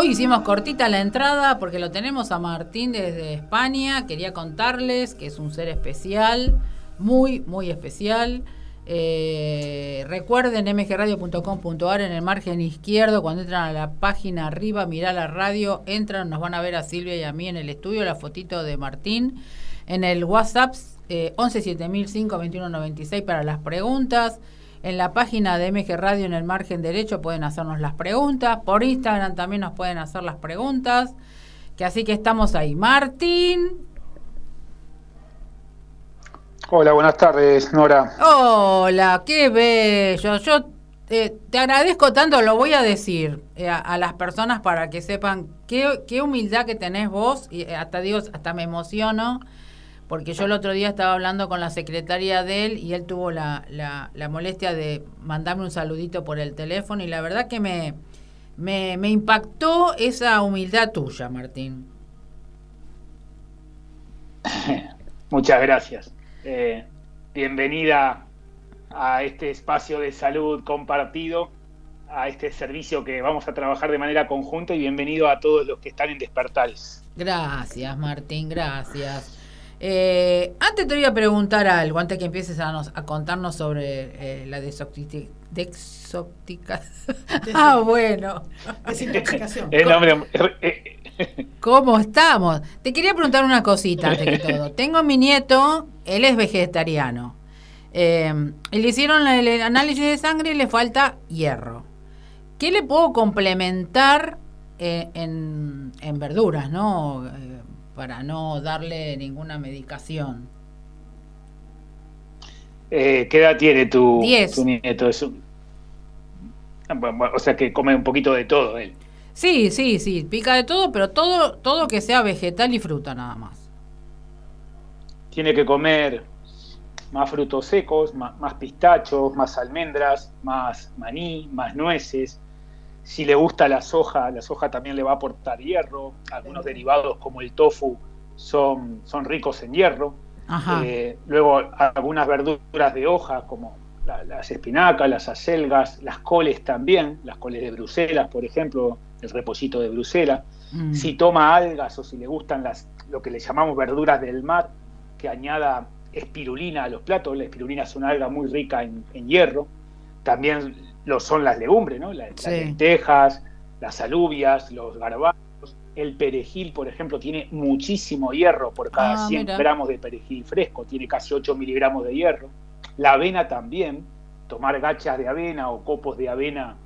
Hoy hicimos cortita la entrada porque lo tenemos a Martín desde España. Quería contarles que es un ser especial, muy, muy especial. Eh, recuerden mgradio.com.ar en el margen izquierdo, cuando entran a la página arriba, mirá la radio, entran, nos van a ver a Silvia y a mí en el estudio, la fotito de Martín. En el WhatsApp eh, 117005 para las preguntas. En la página de MG Radio en el margen derecho pueden hacernos las preguntas. Por Instagram también nos pueden hacer las preguntas. Que así que estamos ahí. Martín. Hola, buenas tardes, Nora. Hola, qué bello. Yo eh, te agradezco tanto, lo voy a decir eh, a, las personas para que sepan qué, qué humildad que tenés vos. Y eh, hasta digo, hasta me emociono porque yo el otro día estaba hablando con la secretaria de él y él tuvo la, la, molestia de mandarme un saludito por el teléfono y la verdad que me, me, impactó esa humildad tuya, Martín. Muchas gracias. Eh, bienvenida a este espacio de salud compartido, a este servicio que vamos a trabajar de manera conjunta y bienvenido a todos los que están en Despertares. Gracias, Martín, gracias. Eh, antes te voy a preguntar algo, antes que empieces a, contarnos sobre eh, la desopticación. ah, bueno. Desintoxicación. ¿Cómo estamos? Te quería preguntar una cosita antes que todo. Tengo mi nieto, él es vegetariano. Eh, le hicieron el análisis de sangre y le falta hierro. ¿Qué le puedo complementar eh, en, en, verduras, no? Para no darle ninguna medicación. Eh, ¿Qué edad tiene tu, nieto? o sea que come un poquito de todo él. Sí, sí, sí, pica de todo, pero todo, todo que sea vegetal y fruta nada más. Tiene que comer más frutos secos, más pistachos, más almendras, más maní, más nueces, si le gusta la soja, la soja también le va a aportar hierro. Algunos derivados como el tofu son, son ricos en hierro. Eh, luego algunas verduras de hoja como las espinacas, las acelgas, las coles también, las coles de Bruselas, por ejemplo, el repollito de Bruselas. Mm. Si toma algas o si le gustan las, lo que le llamamos verduras del mar, que añada espirulina a los platos, la espirulina es una alga muy rica en, en hierro. También lo son las legumbres, ¿no? Las, lentejas, las alubias, los garbanzos. El perejil, por ejemplo, tiene muchísimo hierro por cada 100 ah, gramos de perejil fresco, tiene casi 8 miligramos de hierro. La avena también, tomar gachas de avena o copos de avena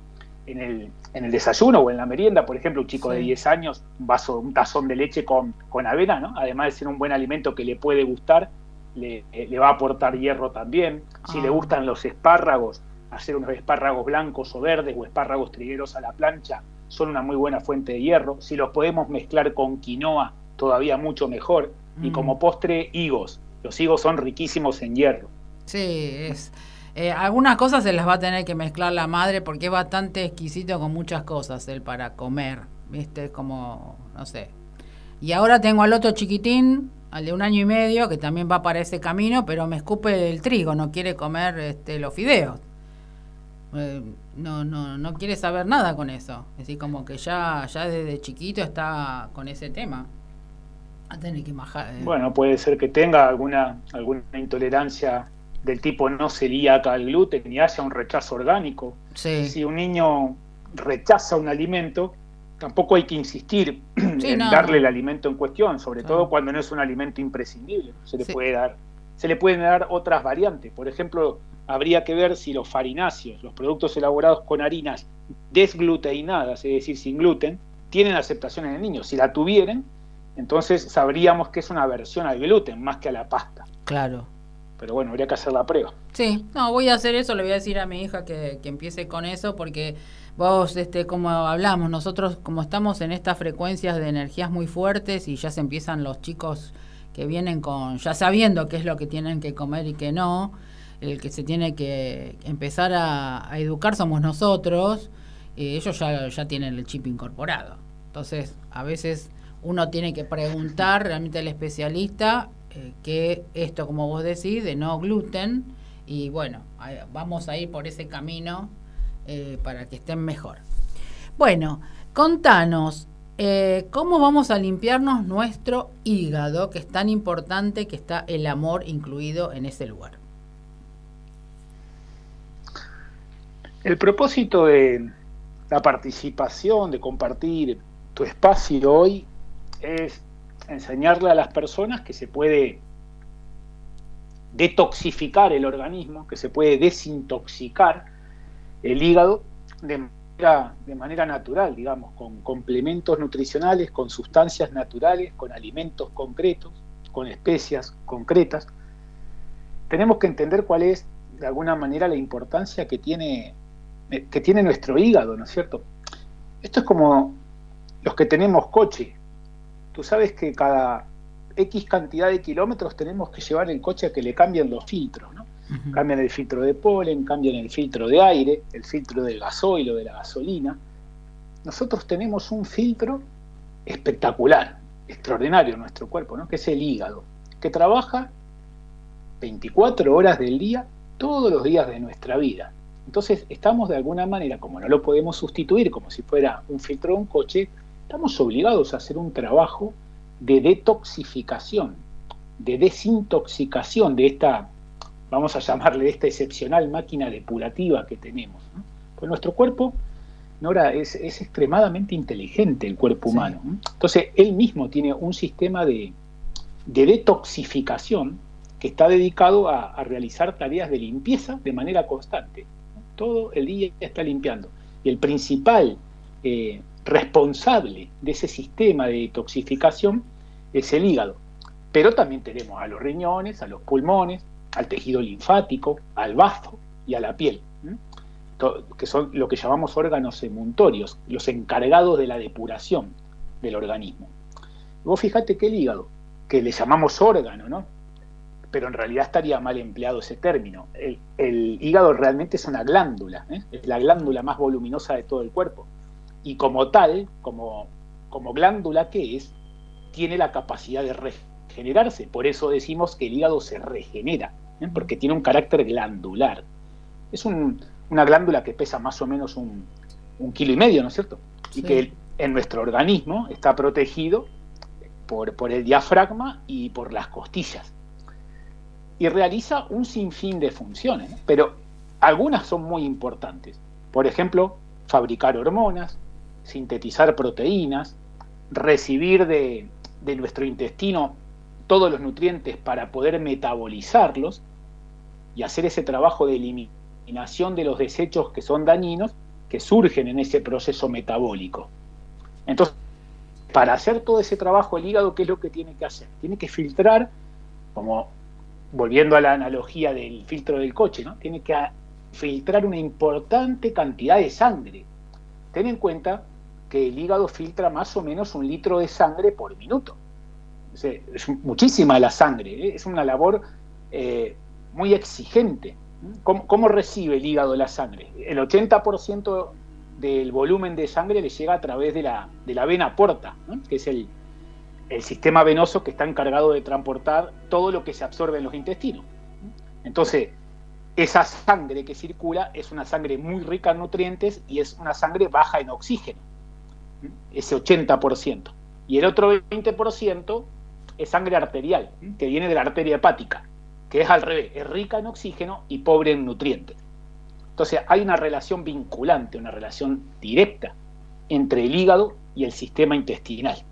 en el, en el desayuno o en la merienda, por ejemplo, un chico de 10 años, un vaso, un tazón de leche con, con avena, ¿no? Además de ser un buen alimento que le puede gustar, le, le va a aportar hierro también. Si le ah. gustan los espárragos, hacer unos espárragos blancos o verdes o espárragos trigueros a la plancha son una muy buena fuente de hierro. Si los podemos mezclar con quinoa, todavía mucho mejor. Y como mm. postre, higos. Los higos son riquísimos en hierro. Sí, es. Eh, algunas cosas se las va a tener que mezclar la madre porque es bastante exquisito con muchas cosas él para comer. ¿Viste? Como, no sé. Y ahora tengo al otro chiquitín, al de un año y medio, que también va para ese camino, pero me escupe el trigo, no quiere comer este, los fideos. Eh, no, no, no quiere saber nada con eso. Es decir, como que ya, ya desde chiquito está con ese tema. A tener que eh. Bueno, puede ser que tenga alguna, alguna intolerancia del tipo no celíaca al gluten y haya un rechazo orgánico. Si un niño rechaza un alimento, tampoco hay que insistir en darle el alimento en cuestión, sobre todo cuando no es un alimento imprescindible. Se le puede dar, se le pueden dar otras variantes. Por ejemplo, habría que ver si los farináceos, los productos elaborados con harinas desgluteinadas, es decir, sin gluten, tienen aceptación en el niño. Si la tuvieran, entonces sabríamos que es una aversión al gluten más que a la pasta. Claro. Pero bueno, habría que hacer la prueba. Sí, no, voy a hacer eso, le voy a decir a mi hija que, que empiece con eso, porque vos, este, como hablamos, nosotros como estamos en estas frecuencias de energías muy fuertes y ya se empiezan los chicos que vienen con, ya sabiendo qué es lo que tienen que comer y qué no, el que se tiene que empezar a, educar somos nosotros, eh, ellos ya, ya tienen el chip incorporado. Entonces, a veces uno tiene que preguntar realmente al especialista eh, que esto, como vos decís, de no gluten, y bueno, vamos a ir por ese camino eh, para que estén mejor. Bueno, Contanos, eh, ¿cómo vamos a limpiarnos nuestro hígado, que es tan importante que está el amor incluido en ese lugar? El propósito de la participación, de compartir tu espacio hoy, es enseñarle a las personas que se puede detoxificar el organismo, que se puede desintoxicar el hígado de manera, natural, digamos, con complementos nutricionales, con sustancias naturales, con alimentos concretos, con especias concretas. Tenemos que entender cuál es, de alguna manera, la importancia que tiene, que tiene nuestro hígado, ¿no es cierto? Esto es como los que tenemos coche. Tú sabes que cada X cantidad de kilómetros tenemos que llevar el coche a que le cambien los filtros, ¿no? Cambian el filtro de polen, cambian el filtro de aire, el filtro del gasoil o de la gasolina. Nosotros tenemos un filtro espectacular, extraordinario en nuestro cuerpo, ¿no? que es el hígado, que trabaja 24 horas del día, todos los días de nuestra vida. Entonces estamos de alguna manera, como no lo podemos sustituir como si fuera un filtro de un coche, estamos obligados a hacer un trabajo de detoxificación, de desintoxicación de esta, vamos a llamarle, esta excepcional máquina depurativa que tenemos. Pues nuestro cuerpo, Nora, es, extremadamente inteligente el cuerpo humano. Entonces, él mismo tiene un sistema de, detoxificación que está dedicado a, realizar tareas de limpieza de manera constante. Todo el día está limpiando. Y el principal eh, responsable de ese sistema de detoxificación es el hígado. Pero también tenemos a los riñones, a los pulmones, al tejido linfático, al bazo y a la piel, que son lo que llamamos órganos emuntorios, los encargados de la depuración del organismo. vos fíjate que el hígado, que le llamamos órgano, ¿no? Pero en realidad estaría mal empleado ese término. El, hígado realmente es una glándula, ¿eh? es la glándula más voluminosa de todo el cuerpo y como tal, como, como glándula que es, tiene la capacidad de regenerarse. Por eso decimos que el hígado se regenera, ¿eh? porque tiene un carácter glandular. Es una glándula que pesa más o menos un, kilo y medio, ¿no es cierto? Y que en nuestro organismo está protegido por, por el diafragma y por las costillas. Y realiza un sinfín de funciones, pero algunas son muy importantes. Por ejemplo, fabricar hormonas, sintetizar proteínas, recibir de, nuestro intestino todos los nutrientes para poder metabolizarlos y hacer ese trabajo de eliminación de los desechos que son dañinos que surgen en ese proceso metabólico. Entonces, para hacer todo ese trabajo el hígado, ¿qué es lo que tiene que hacer? Tiene que filtrar, como volviendo a la analogía del filtro del coche, ¿no? Tiene que filtrar una importante cantidad de sangre. Ten en cuenta que el hígado filtra más o menos un litro de sangre por minuto. Es, muchísima la sangre, ¿eh? es una labor eh, muy exigente. ¿Cómo, recibe el hígado la sangre? El 80% del volumen de sangre le llega a través de la, de la vena porta, que es el, el sistema venoso que está encargado de transportar todo lo que se absorbe en los intestinos. Entonces, esa sangre que circula es una sangre muy rica en nutrientes y es una sangre baja en oxígeno ese 80%. Y el otro 20% es sangre arterial, que viene de la arteria hepática, que es al revés, es rica en oxígeno y pobre en nutrientes. Entonces hay una relación vinculante, una relación directa entre el hígado y el sistema intestinal.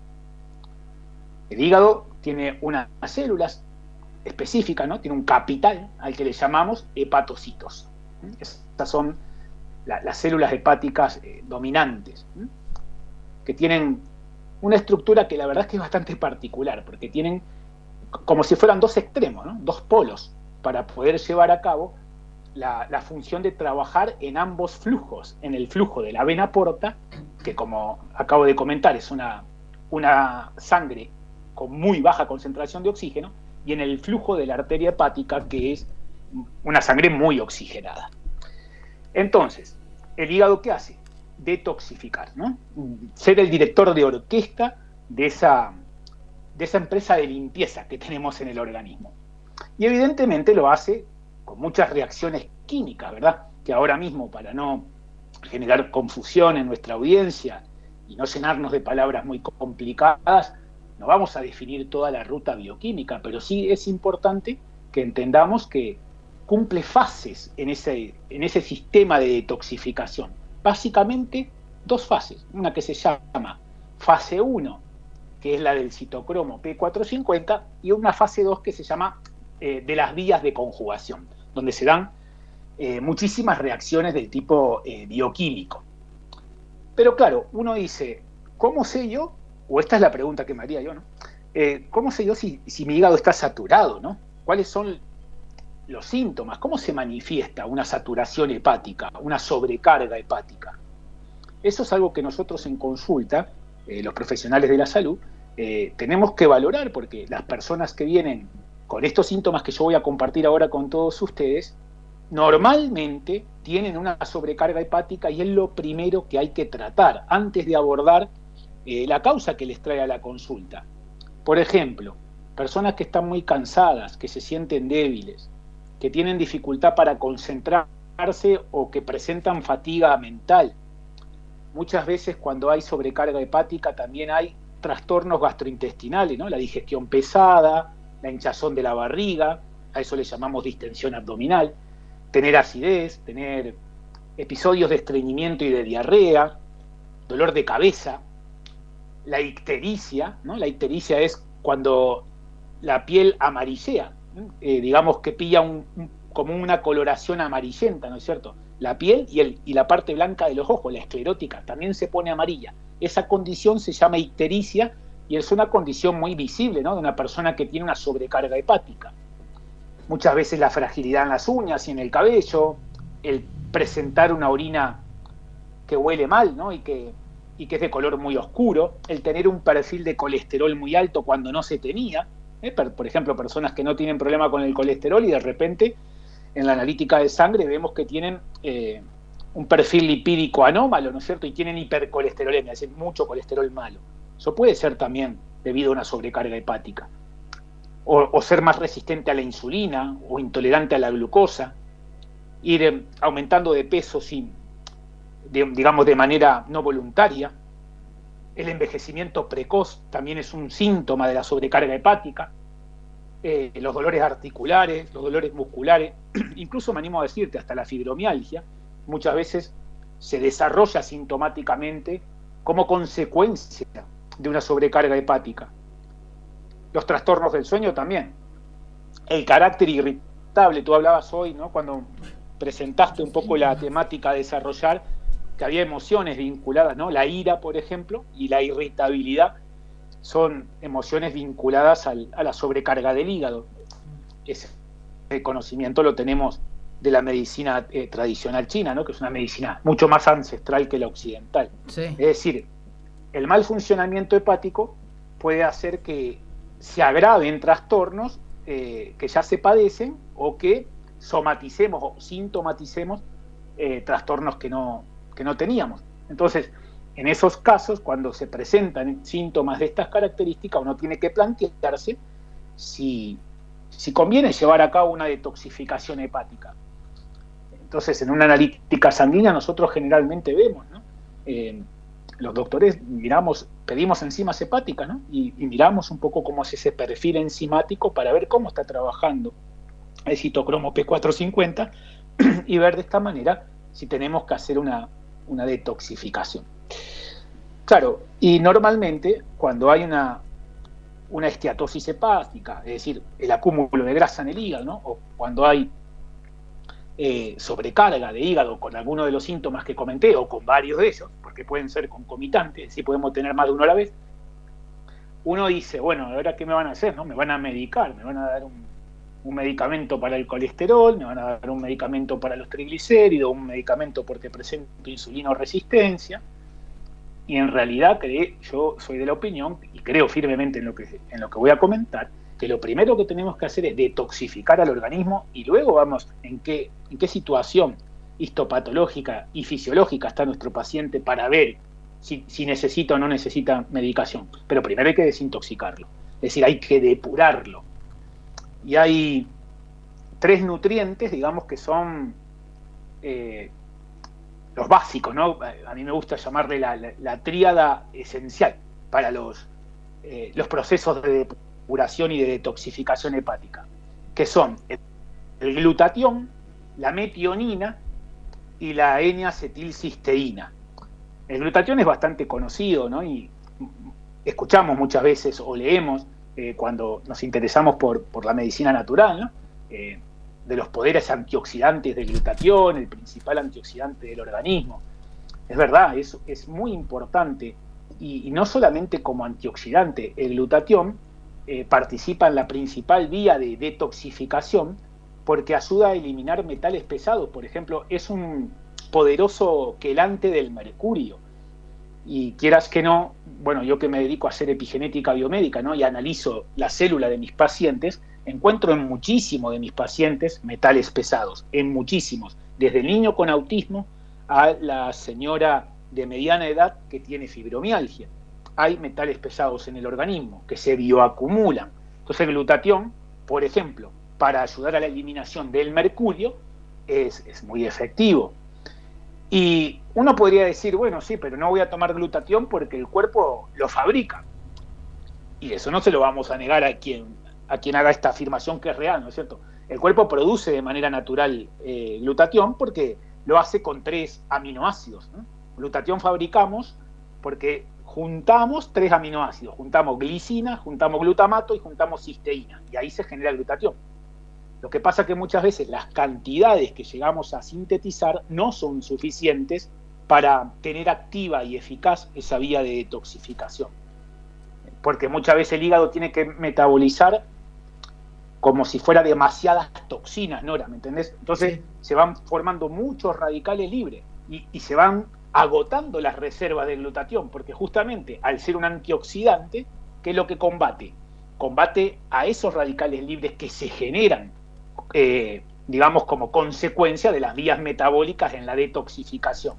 El hígado tiene unas células específicas, ¿no? tiene un capital al que le llamamos hepatocitos. Estas son las células hepáticas eh, dominantes que tienen una estructura que la verdad es que es bastante particular, porque tienen como si fueran dos extremos, dos polos, para poder llevar a cabo la, función de trabajar en ambos flujos, en el flujo de la vena porta, que como acabo de comentar es una, una sangre con muy baja concentración de oxígeno, y en el flujo de la arteria hepática, que es una sangre muy oxigenada. Entonces, ¿el hígado qué hace? detoxificar, ¿no? ser el director de orquesta de esa, de esa empresa de limpieza que tenemos en el organismo. Y evidentemente lo hace con muchas reacciones químicas, ¿verdad? Que ahora mismo, para no generar confusión en nuestra audiencia y no llenarnos de palabras muy complicadas, no vamos a definir toda la ruta bioquímica, pero sí es importante que entendamos que cumple fases en ese, en ese sistema de detoxificación. Básicamente dos fases, una que se llama fase 1, que es la del citocromo P450, y una fase 2 que se llama eh, de las vías de conjugación, donde se dan eh, muchísimas reacciones del tipo eh, bioquímico. Pero claro, uno dice, ¿cómo sé yo? O esta es la pregunta que me haría yo, ¿no? ¿Cómo sé yo si, si mi hígado está saturado, ¿no? ¿Cuáles son los síntomas? ¿Cómo se manifiesta una saturación hepática, una sobrecarga hepática? Eso es algo que nosotros en consulta, los profesionales de la salud, tenemos que valorar porque las personas que vienen con estos síntomas que yo voy a compartir ahora con todos ustedes, normalmente tienen una sobrecarga hepática y es lo primero que hay que tratar antes de abordar eh, la causa que les trae a la consulta. Por ejemplo, personas que están muy cansadas, que se sienten débiles, que tienen dificultad para concentrarse o que presentan fatiga mental. Muchas veces cuando hay sobrecarga hepática también hay trastornos gastrointestinales, ¿no? la digestión pesada, la hinchazón de la barriga, a eso le llamamos distensión abdominal, tener acidez, tener episodios de estreñimiento y de diarrea, dolor de cabeza, la ictericia, ¿no? La ictericia es cuando la piel amarillea, eh, digamos que pilla un, como una coloración amarillenta, ¿no es cierto? La piel y, el, y la parte blanca de los ojos, la esclerótica, también se pone amarilla. Esa condición se llama ictericia y es una condición muy visible ¿no? de una persona que tiene una sobrecarga hepática. Muchas veces la fragilidad en las uñas y en el cabello, el presentar una orina que huele mal ¿no? y, que, y que es de color muy oscuro, el tener un perfil de colesterol muy alto cuando no se tenía, ¿eh? por ejemplo, personas que no tienen problema con el colesterol y de repente en la analítica de sangre vemos que tienen eh, un perfil lipídico anómalo, ¿no es cierto? Y tienen hipercolesterolemia, es decir, mucho colesterol malo. Eso puede ser también debido a una sobrecarga hepática. O, ser más resistente a la insulina o intolerante a la glucosa. Ir em, aumentando de peso sin, digamos, de manera no voluntaria. El envejecimiento precoz también es un síntoma de la sobrecarga hepática. Eh, los dolores articulares, los dolores musculares, incluso me animo a decirte, hasta la fibromialgia, muchas veces se desarrolla sintomáticamente como consecuencia de una sobrecarga hepática. Los trastornos del sueño también. El carácter irritable, tú hablabas hoy, ¿no? Cuando presentaste un poco la temática a desarrollar, que había emociones vinculadas, ¿no? La ira, por ejemplo, y la irritabilidad son emociones vinculadas a la sobrecarga del hígado. Ese conocimiento lo tenemos de la medicina eh, tradicional china, ¿no? que es una medicina mucho más ancestral que la occidental. Es decir, el mal funcionamiento hepático puede hacer que se agraven trastornos eh, que ya se padecen o que somaticemos o sintomaticemos eh, trastornos que no, que no teníamos. Entonces, en esos casos, cuando se presentan síntomas de estas características, uno tiene que plantearse si, si conviene llevar a cabo una detoxificación hepática. Entonces, en una analítica sanguínea nosotros generalmente vemos, ¿no? Eh, los doctores miramos, pedimos enzimas hepáticas, ¿no? Y, miramos un poco cómo es ese perfil enzimático para ver cómo está trabajando el citocromo P450 y ver de esta manera si tenemos que hacer una, una detoxificación. Claro, y normalmente cuando hay una, una esteatosis hepática, es decir, el acúmulo de grasa en el hígado, ¿no? o cuando hay eh, sobrecarga de hígado con alguno de los síntomas que comenté o con varios de ellos, porque pueden ser concomitantes, si podemos tener más de uno a la vez, uno dice, bueno, ¿ahora qué me van a hacer? ¿no? Me van a medicar, me van a dar un, medicamento para el colesterol, me van a dar un medicamento para los triglicéridos, un medicamento porque presento insulino resistencia. Y en realidad yo soy de la opinión, y creo firmemente en lo que, en lo que voy a comentar, que lo primero que tenemos que hacer es detoxificar al organismo y luego vamos en qué, en qué situación histopatológica y fisiológica está nuestro paciente para ver si, necesita o no necesita medicación. Pero primero hay que desintoxicarlo, es decir, hay que depurarlo. Y hay tres nutrientes, digamos, que son eh, los básicos, ¿no? A mí me gusta llamarle la, tríada esencial para los, eh, los procesos de depuración y de detoxificación hepática, que son el glutatión, la metionina y la N-acetilcisteína. El glutatión es bastante conocido, ¿no? Y escuchamos muchas veces o leemos eh, cuando nos interesamos por, la medicina natural. Eh, de los poderes antioxidantes del glutatión, el principal antioxidante del organismo. Es verdad, es, es muy importante y, no solamente como antioxidante, el glutatión eh, participa en la principal vía de detoxificación porque ayuda a eliminar metales pesados. Por ejemplo, es un poderoso quelante del mercurio. Y quieras que no, bueno, yo que me dedico a hacer epigenética biomédica ¿no? y analizo la célula de mis pacientes, encuentro en muchísimos de mis pacientes metales pesados, en muchísimos, desde el niño con autismo a la señora de mediana edad que tiene fibromialgia. Hay metales pesados en el organismo que se bioacumulan. Entonces glutatión, por ejemplo, para ayudar a la eliminación del mercurio, es, es muy efectivo. Y uno podría decir, bueno, sí, pero no voy a tomar glutatión porque el cuerpo lo fabrica. Y eso no se lo vamos a negar a quien a quien haga esta afirmación que es real, ¿no es cierto? El cuerpo produce de manera natural eh, glutatión porque lo hace con tres aminoácidos. Glutatión fabricamos porque juntamos tres aminoácidos, juntamos glicina, juntamos glutamato y juntamos cisteína, y ahí se genera glutatión. Lo que pasa es que muchas veces las cantidades que llegamos a sintetizar no son suficientes para tener activa y eficaz esa vía de detoxificación. Porque muchas veces el hígado tiene que metabolizar como si fuera demasiadas toxinas, Nora, ¿me entendés? Entonces se van formando muchos radicales libres y, se van agotando las reservas de glutatión, porque justamente al ser un antioxidante, ¿qué es lo que combate? Combate a esos radicales libres que se generan, eh, digamos, como consecuencia de las vías metabólicas en la detoxificación.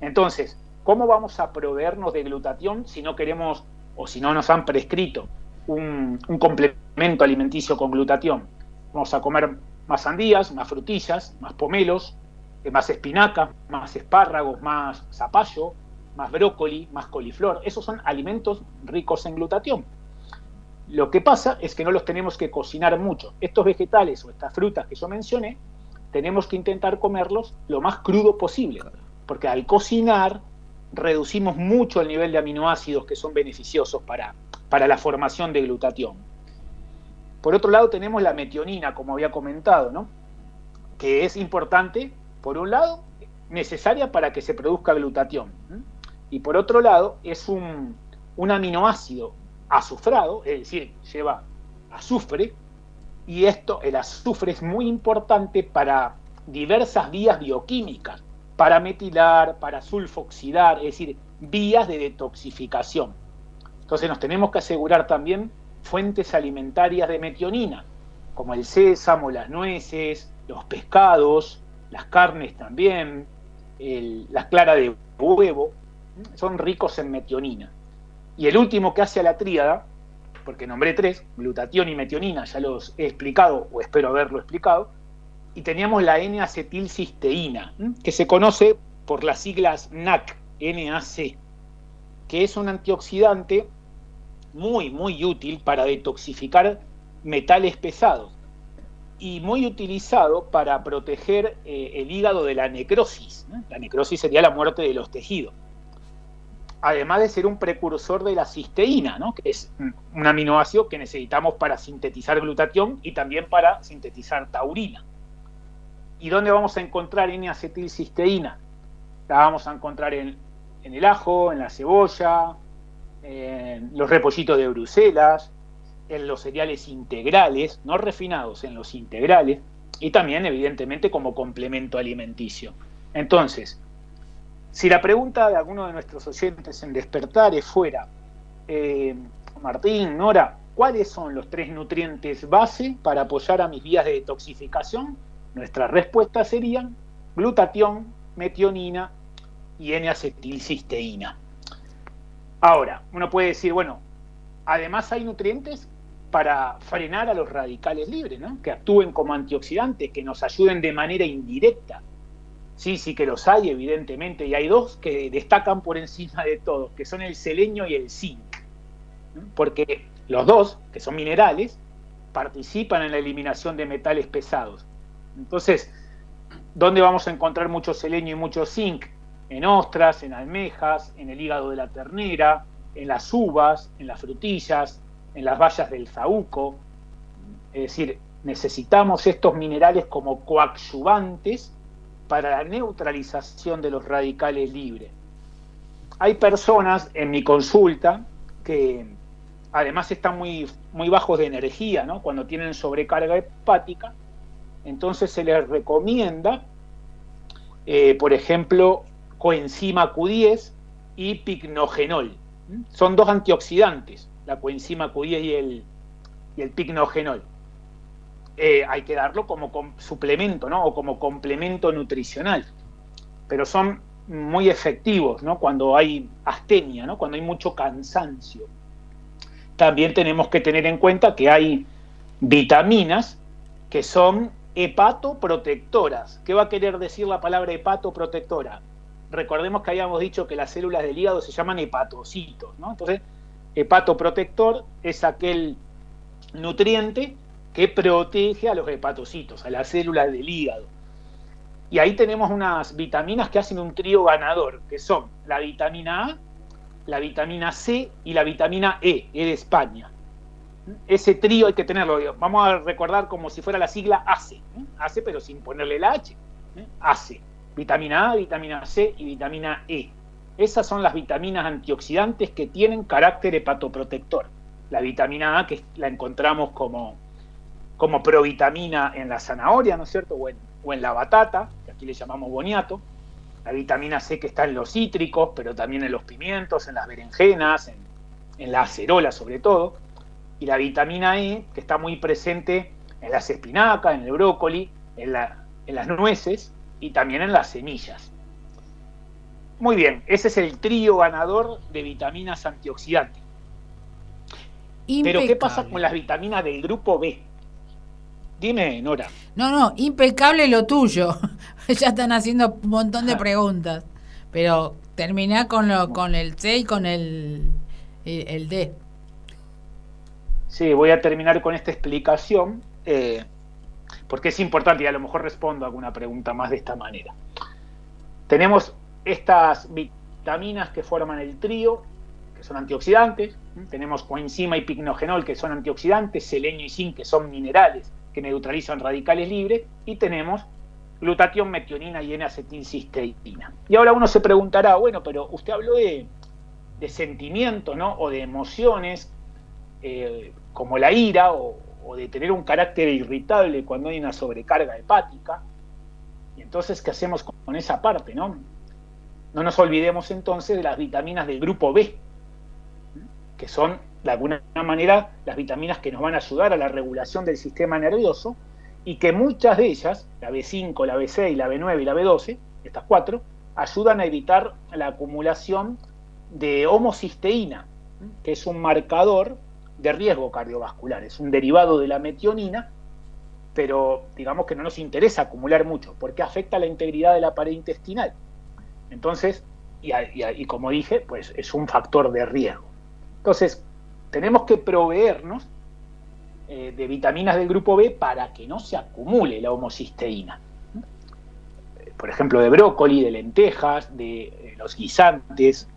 Entonces, ¿cómo vamos a proveernos de glutatión si no queremos o si no nos han prescrito un, complemento alimenticio con glutatión. Vamos a comer más sandías, más frutillas, más pomelos, eh, más espinaca, más espárragos, más zapallo, más brócoli, más coliflor. Esos son alimentos ricos en glutatión. Lo que pasa es que no los tenemos que cocinar mucho. Estos vegetales o estas frutas que yo mencioné, tenemos que intentar comerlos lo más crudo posible, porque al cocinar reducimos mucho el nivel de aminoácidos que son beneficiosos para, para la formación de glutatión. Por otro lado tenemos la metionina, como había comentado, ¿no? que es importante, por un lado, necesaria para que se produzca glutatión. Y por otro lado, es un, un aminoácido azufrado, es decir, lleva azufre, y esto, el azufre es muy importante para diversas vías bioquímicas, para metilar, para sulfoxidar, es decir, vías de detoxificación. Entonces nos tenemos que asegurar también fuentes alimentarias de metionina, como el sésamo, las nueces, los pescados, las carnes también, las claras de huevo, son ricos en metionina. Y el último que hace a la tríada, porque nombré tres, glutatión y metionina, ya los he explicado o espero haberlo explicado, y teníamos la N-acetilcisteína, que se conoce por las siglas NAC, NAC, que es un antioxidante muy, muy útil para detoxificar metales pesados y muy utilizado para proteger eh, el hígado de la necrosis. La necrosis sería la muerte de los tejidos. Además de ser un precursor de la cisteína, que es un aminoácido que necesitamos para sintetizar glutatión y también para sintetizar taurina. ¿Y dónde vamos a encontrar N-acetilcisteína? La vamos a encontrar en el ajo, en la cebolla, en los repollitos de Bruselas, en los cereales integrales, no refinados, en los integrales, y también evidentemente como complemento alimenticio. Entonces, si la pregunta de alguno de nuestros oyentes en Despertares fuera, eh, Martín, Nora, ¿cuáles son los tres nutrientes base para apoyar a mis vías de detoxificación? Nuestras respuestas serían glutatión, metionina y N-acetilcisteína. Ahora, uno puede decir, bueno, además hay nutrientes para frenar a los radicales libres, ¿no? que actúen como antioxidantes, que nos ayuden de manera indirecta. Sí, sí que los hay, evidentemente, y hay dos que destacan por encima de todos, que son el selenio y el zinc. Porque los dos, que son minerales, participan en la eliminación de metales pesados. Entonces, ¿dónde vamos a encontrar mucho selenio y mucho zinc? En ostras, en almejas, en el hígado de la ternera, en las uvas, en las frutillas, en las bayas del zaúco. Es decir, necesitamos estos minerales como coadyuvantes para la neutralización de los radicales libres. Hay personas en mi consulta que además están muy, muy bajos de energía, ¿no? cuando tienen sobrecarga hepática, entonces se les recomienda, eh, por ejemplo, coenzima Q10 y pignogenol. Son dos antioxidantes, la coenzima Q10 y el, y el. Eh, hay que darlo como suplemento, ¿no? O como complemento nutricional. Pero son muy efectivos, ¿no? Cuando hay astenia, ¿no? Cuando hay mucho cansancio. También tenemos que tener en cuenta que hay vitaminas que son hepatoprotectoras. ¿Qué va a querer decir la palabra hepatoprotectora? Recordemos que habíamos dicho que las células del hígado se llaman hepatocitos, ¿no? Entonces, hepatoprotector es aquel nutriente que protege a los hepatocitos, a las células del hígado. Y ahí tenemos unas vitaminas que hacen un trío ganador, que son la vitamina A, la vitamina C y la vitamina E, E de España. Ese trío hay que tenerlo, vamos a recordar como si fuera la sigla ACE, ¿eh? ACE pero sin ponerle la H, ¿eh? ACE, vitamina A, vitamina C y vitamina E. Esas son las vitaminas antioxidantes que tienen carácter hepatoprotector. La vitamina A que la encontramos como como provitamina en la zanahoria, ¿no es cierto? O en, la batata, que aquí le llamamos boniato. La vitamina C que está en los cítricos, pero también en los pimientos, en las berenjenas, en, la acerola sobre todo. Y la vitamina E, que está muy presente en las espinacas, en el brócoli, en, en las nueces y también en las semillas. Muy bien, ese es el trío ganador de vitaminas antioxidantes. Pero ¿qué pasa con las vitaminas del grupo B? Dime, Nora. No, no, impecable lo tuyo. ya están haciendo un montón de preguntas. Pero termina con, lo, con el C y con el, el, D. Sí, voy a terminar con esta explicación, eh, porque es importante y a lo mejor respondo a alguna pregunta más de esta manera. Tenemos estas vitaminas que forman el trío, que son antioxidantes, tenemos coenzima y pignogenol, que son antioxidantes, selenio y zinc, que son minerales, que neutralizan radicales libres, y tenemos glutatión, metionina y N-acetilcisteína. Y ahora uno se preguntará, bueno, pero usted habló de, sentimientos, ¿no? O de emociones, eh, como la ira, o, de tener un carácter irritable cuando hay una sobrecarga hepática. Y entonces, ¿qué hacemos con esa parte, no? No nos olvidemos entonces de las vitaminas del grupo B, que son de alguna manera las vitaminas que nos van a ayudar a la regulación del sistema nervioso y que muchas de ellas, la B5, la B6, la B9 y la B12, estas cuatro, ayudan a evitar la acumulación de homocisteína, que es un marcador de riesgo cardiovascular, es un derivado de la metionina, pero digamos que no nos interesa acumular mucho, porque afecta la integridad de la pared intestinal. Entonces, y, y como dije, pues es un factor de riesgo. Entonces, tenemos que proveernos eh, de vitaminas del grupo B para que no se acumule la homocisteína. Por ejemplo, de brócoli, de lentejas, de eh, los guisantes.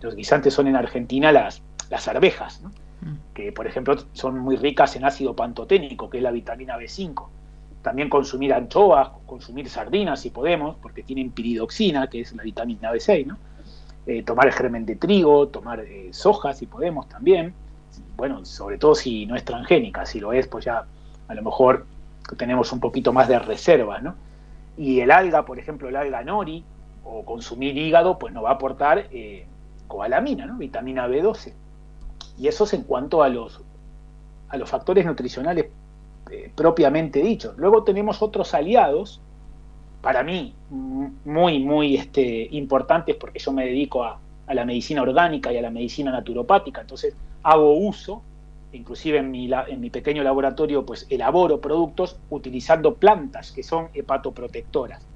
Los guisantes son en Argentina las, las arvejas, mm. que por ejemplo son muy ricas en ácido pantoténico, que es la vitamina B5. También consumir anchoas, consumir sardinas si podemos, porque tienen piridoxina, que es la vitamina B6, ¿no? Eh, tomar el germen de trigo, tomar soja si podemos también bueno, sobre todo si no es transgénica, si lo es, pues ya a lo mejor tenemos un poquito más de reserva, ¿no? Y el alga, por ejemplo, el alga nori, o consumir hígado, pues nos va a aportar eh, cobalamina, ¿no? Vitamina B12. Y eso es en cuanto a los, a los factores nutricionales eh, propiamente dichos. Luego tenemos otros aliados, para mí, muy, muy este, importantes, porque yo me dedico a, a la medicina orgánica y a la medicina naturopática, entonces hago uso, inclusive en mi, en mi pequeño laboratorio, pues elaboro productos utilizando plantas que son hepatoprotectoras.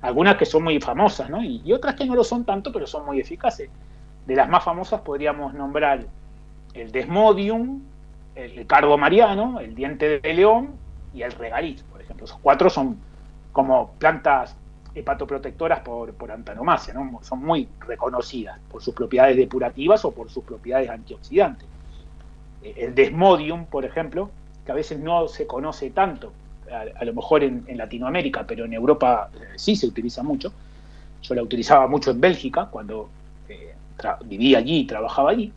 Algunas que son muy famosas, ¿no? Y, otras que no lo son tanto, pero son muy eficaces. De las más famosas podríamos nombrar el Desmodium, el Cardo Mariano, el Diente de León y el Regaliz, por ejemplo. Esos cuatro son como plantas hepatoprotectoras por, por antonomasia, ¿no? Son muy reconocidas por sus propiedades depurativas o por sus propiedades antioxidantes. Eh, el Desmodium, por ejemplo, que a veces no se conoce tanto, a, lo mejor en, Latinoamérica, pero en Europa eh, sí se utiliza mucho. Yo la utilizaba mucho en Bélgica cuando eh, vivía allí y trabajaba allí.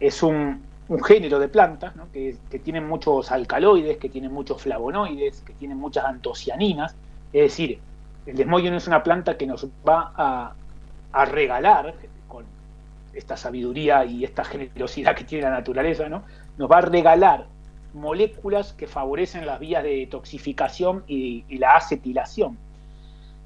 Es un, género de plantas que, tienen muchos alcaloides, que tienen muchos flavonoides, que tienen muchas antocianinas. Es decir, el desmoyo es una planta que nos va a, a regalar, con esta sabiduría y esta generosidad que tiene la naturaleza, ¿no? nos va a regalar moléculas que favorecen las vías de detoxificación y, la acetilación.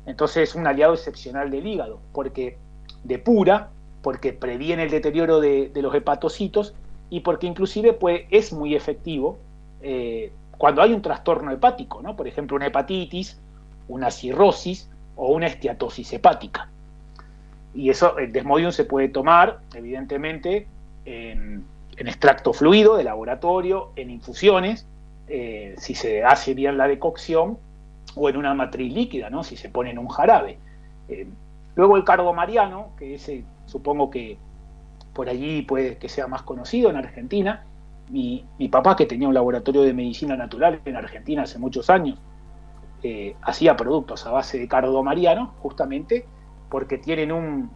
Entonces es un aliado excepcional del hígado, porque depura, porque previene el deterioro de, los hepatocitos y porque inclusive pues, es muy efectivo eh, cuando hay un trastorno hepático, ¿no? por ejemplo una hepatitis, una cirrosis o una esteatosis hepática. Y eso, el desmodium se puede tomar, evidentemente, en extracto fluido de laboratorio, en infusiones, eh, si se hace bien la decocción, o en una matriz líquida, ¿no? si se pone en un jarabe. Eh, luego el cardo mariano, que ese supongo que por allí puede que sea más conocido en Argentina. Mi, papá, que tenía un laboratorio de medicina natural en Argentina hace muchos años, eh, hacía productos a base de cardo mariano, justamente porque tienen un,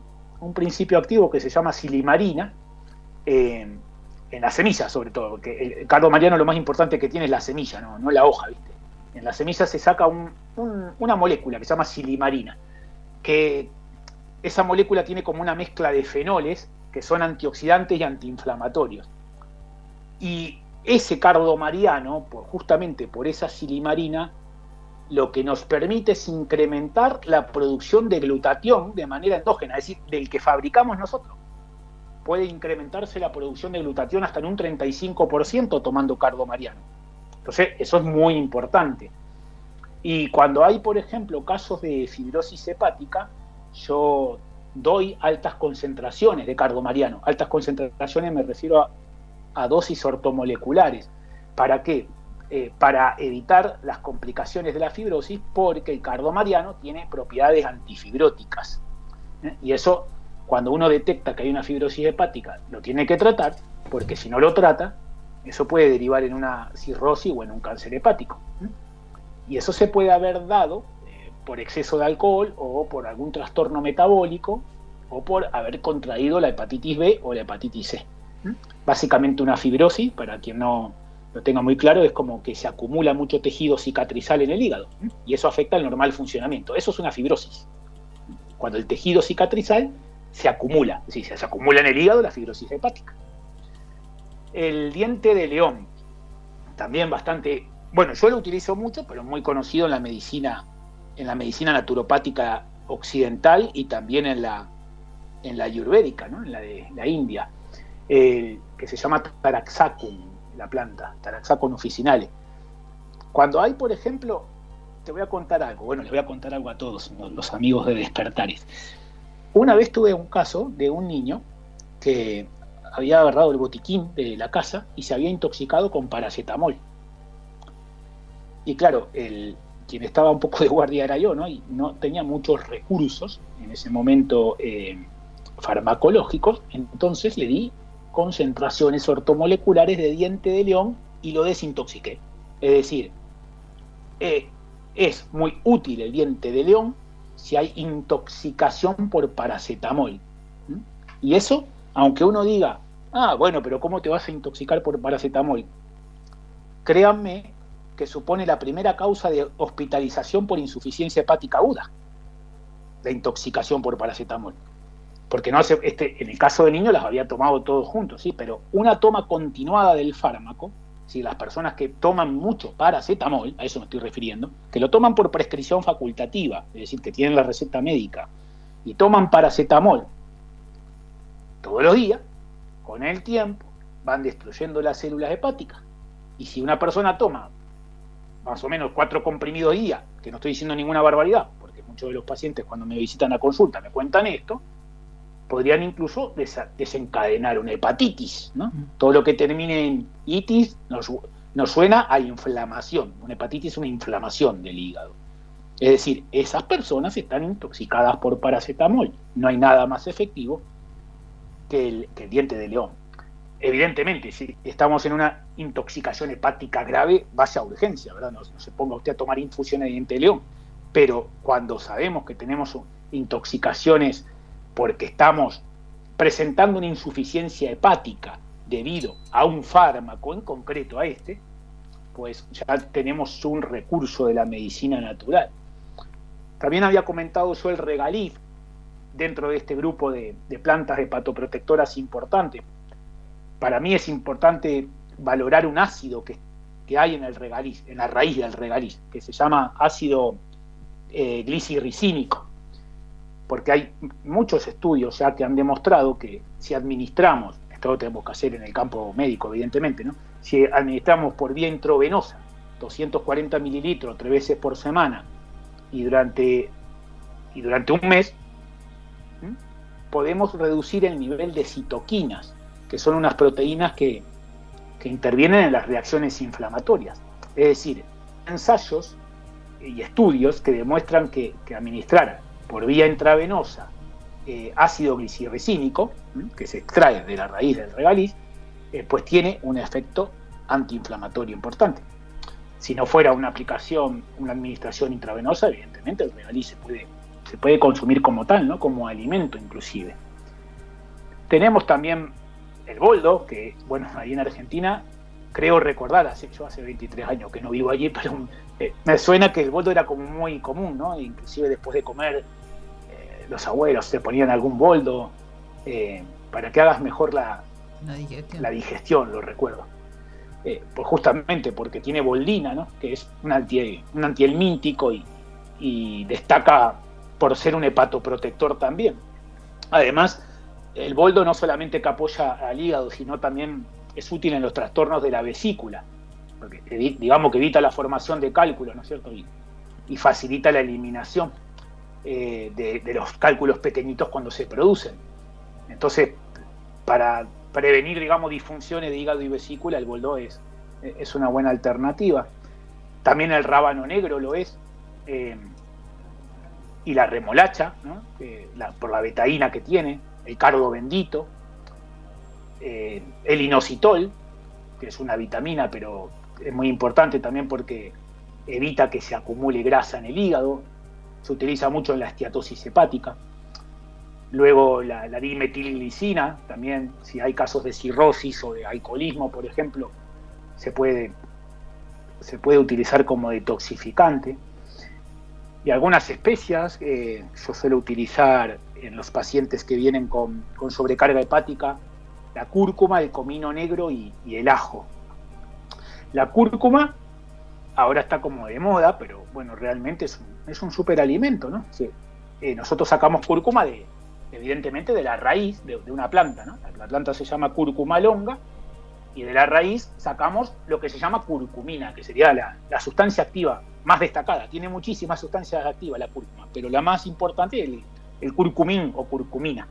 principio activo que se llama silimarina, en la semilla sobre todo, porque el cardo mariano lo más importante que tiene es la semilla, no, la hoja. En la semilla se saca una molécula que se llama silimarina, que esa molécula tiene como una mezcla de fenoles que son antioxidantes y antiinflamatorios. Y ese cardo mariano, justamente por esa silimarina, lo que nos permite es incrementar la producción de glutatión de manera endógena, es decir, del que fabricamos nosotros puede incrementarse la producción de glutatión hasta en un 35% tomando cardo mariano. Entonces, eso es muy importante. Y cuando hay, por ejemplo, casos de fibrosis hepática, yo doy altas concentraciones de cardo mariano. Altas concentraciones me refiero a, dosis ortomoleculares. ¿Para qué? Eh, para evitar las complicaciones de la fibrosis, porque el cardo mariano tiene propiedades antifibróticas. ¿eh? Y eso cuando uno detecta que hay una fibrosis hepática, lo tiene que tratar, porque si no lo trata, eso puede derivar en una cirrosis o en un cáncer hepático. Y eso se puede haber dado eh, por exceso de alcohol o por algún trastorno metabólico o por haber contraído la hepatitis B o la hepatitis C. Básicamente una fibrosis, para quien no lo tenga muy claro, es como que se acumula mucho tejido cicatrizal en el hígado y eso afecta el normal funcionamiento. Eso es una fibrosis. Cuando el tejido cicatrizal se acumula, si se acumula en el hígado la fibrosis hepática. El diente de león, también bastante, bueno, yo lo utilizo mucho, pero muy conocido en la medicina, en la medicina naturopática occidental y también en la, en la ayurvédica, ¿no? en la de la India, que se llama Taraxacum, la planta, Taraxacum officinale. Cuando hay, por ejemplo, te voy a contar algo, bueno, les voy a contar algo a todos los amigos de Despertares. Una vez tuve un caso de un niño que había agarrado el botiquín de la casa y se había intoxicado con paracetamol. Y claro, el, quien estaba un poco de guardia era yo, ¿no? Y no tenía muchos recursos en ese momento eh, farmacológicos, entonces le di concentraciones ortomoleculares de diente de león y lo desintoxiqué. Es decir, eh, es muy útil el diente de león si hay intoxicación por paracetamol. Y eso, aunque uno diga, ah, bueno, pero ¿cómo te vas a intoxicar por paracetamol? Créanme que supone la primera causa de hospitalización por insuficiencia hepática aguda, la intoxicación por paracetamol. Porque no hace, este, en el caso de niños las había tomado todos juntos, sí, pero una toma continuada del fármaco si las personas que toman mucho paracetamol, a eso me estoy refiriendo, que lo toman por prescripción facultativa, es decir, que tienen la receta médica, y toman paracetamol todos los días, con el tiempo van destruyendo las células hepáticas. Y si una persona toma más o menos cuatro comprimidos día, que no estoy diciendo ninguna barbaridad, porque muchos de los pacientes cuando me visitan a consulta me cuentan esto, podrían incluso desencadenar una hepatitis. ¿no? Mm. Todo lo que termine en itis nos, nos suena a inflamación. Una hepatitis es una inflamación del hígado. Es decir, esas personas están intoxicadas por paracetamol. No hay nada más efectivo que el, diente de león. Evidentemente, si estamos en una intoxicación hepática grave, vaya a urgencia, ¿verdad? No, no, se ponga usted a tomar infusiones de diente de león. Pero cuando sabemos que tenemos intoxicaciones porque estamos presentando una insuficiencia hepática debido a un fármaco, en concreto a este, pues ya tenemos un recurso de la medicina natural. También había comentado yo el regaliz dentro de este grupo de, plantas hepatoprotectoras importante. Para mí es importante valorar un ácido que, hay en el regaliz, en la raíz del regaliz, que se llama ácido eh, glicirricínico, porque hay muchos estudios ya que han demostrado que si administramos esto lo tenemos que hacer en el campo médico, evidentemente, ¿no? Si administramos por vía intravenosa 240 mililitros tres veces por semana y durante, y durante un mes, podemos reducir el nivel de citoquinas, que son unas proteínas que, intervienen en las reacciones inflamatorias. Es decir, ensayos y estudios que demuestran que, que administrar por vía intravenosa eh, ácido glicirricínico, que se extrae de la raíz del regaliz, pues tiene un efecto antiinflamatorio importante. Si no fuera una aplicación, una administración intravenosa, evidentemente el regaliz se puede, se puede consumir como tal, ¿no? como alimento inclusive. Tenemos también el boldo, que bueno, ahí en Argentina creo recordar, hace, yo hace 23 años que no vivo allí, pero eh, me suena que el boldo era como muy común, ¿no? inclusive después de comer los abuelos te ponían algún boldo eh, para que hagas mejor la, la, digestión. lo recuerdo. Eh, pues justamente porque tiene boldina, ¿no? que es un, anti, un antihelmíntico y, y destaca por ser un hepatoprotector también. Además, el boldo no solamente que apoya al hígado, sino también es útil en los trastornos de la vesícula, porque digamos que evita la formación de cálculos, ¿no es cierto? y facilita la eliminación. Eh, de, los cálculos pequeñitos cuando se producen. Entonces, para prevenir, digamos, disfunciones de hígado y vesícula, el boldó es, es una buena alternativa. También el rábano negro lo es. Eh, y la remolacha, por la betaína que tiene, el cardo bendito, eh, el inositol, que es una vitamina, pero es muy importante también porque evita que se acumule grasa en el hígado, se utiliza mucho en la esteatosis hepática. Luego la, la también si hay casos de cirrosis o de alcoholismo, por ejemplo, se puede, se puede utilizar como detoxificante. Y algunas especias, eh, yo suelo utilizar en los pacientes que vienen con, sobrecarga hepática, la cúrcuma, el comino negro y, y el ajo. La cúrcuma ahora está como de moda, pero bueno, realmente es un, es un superalimento, ¿no? Eh, nosotros sacamos cúrcuma de, evidentemente, de la raíz de, una planta, ¿no? La, planta se llama cúrcuma longa y de la raíz sacamos lo que se llama curcumina, que sería la, sustancia activa más destacada. Tiene muchísimas sustancias activas la cúrcuma, pero la más importante es el, el curcumín o curcumina.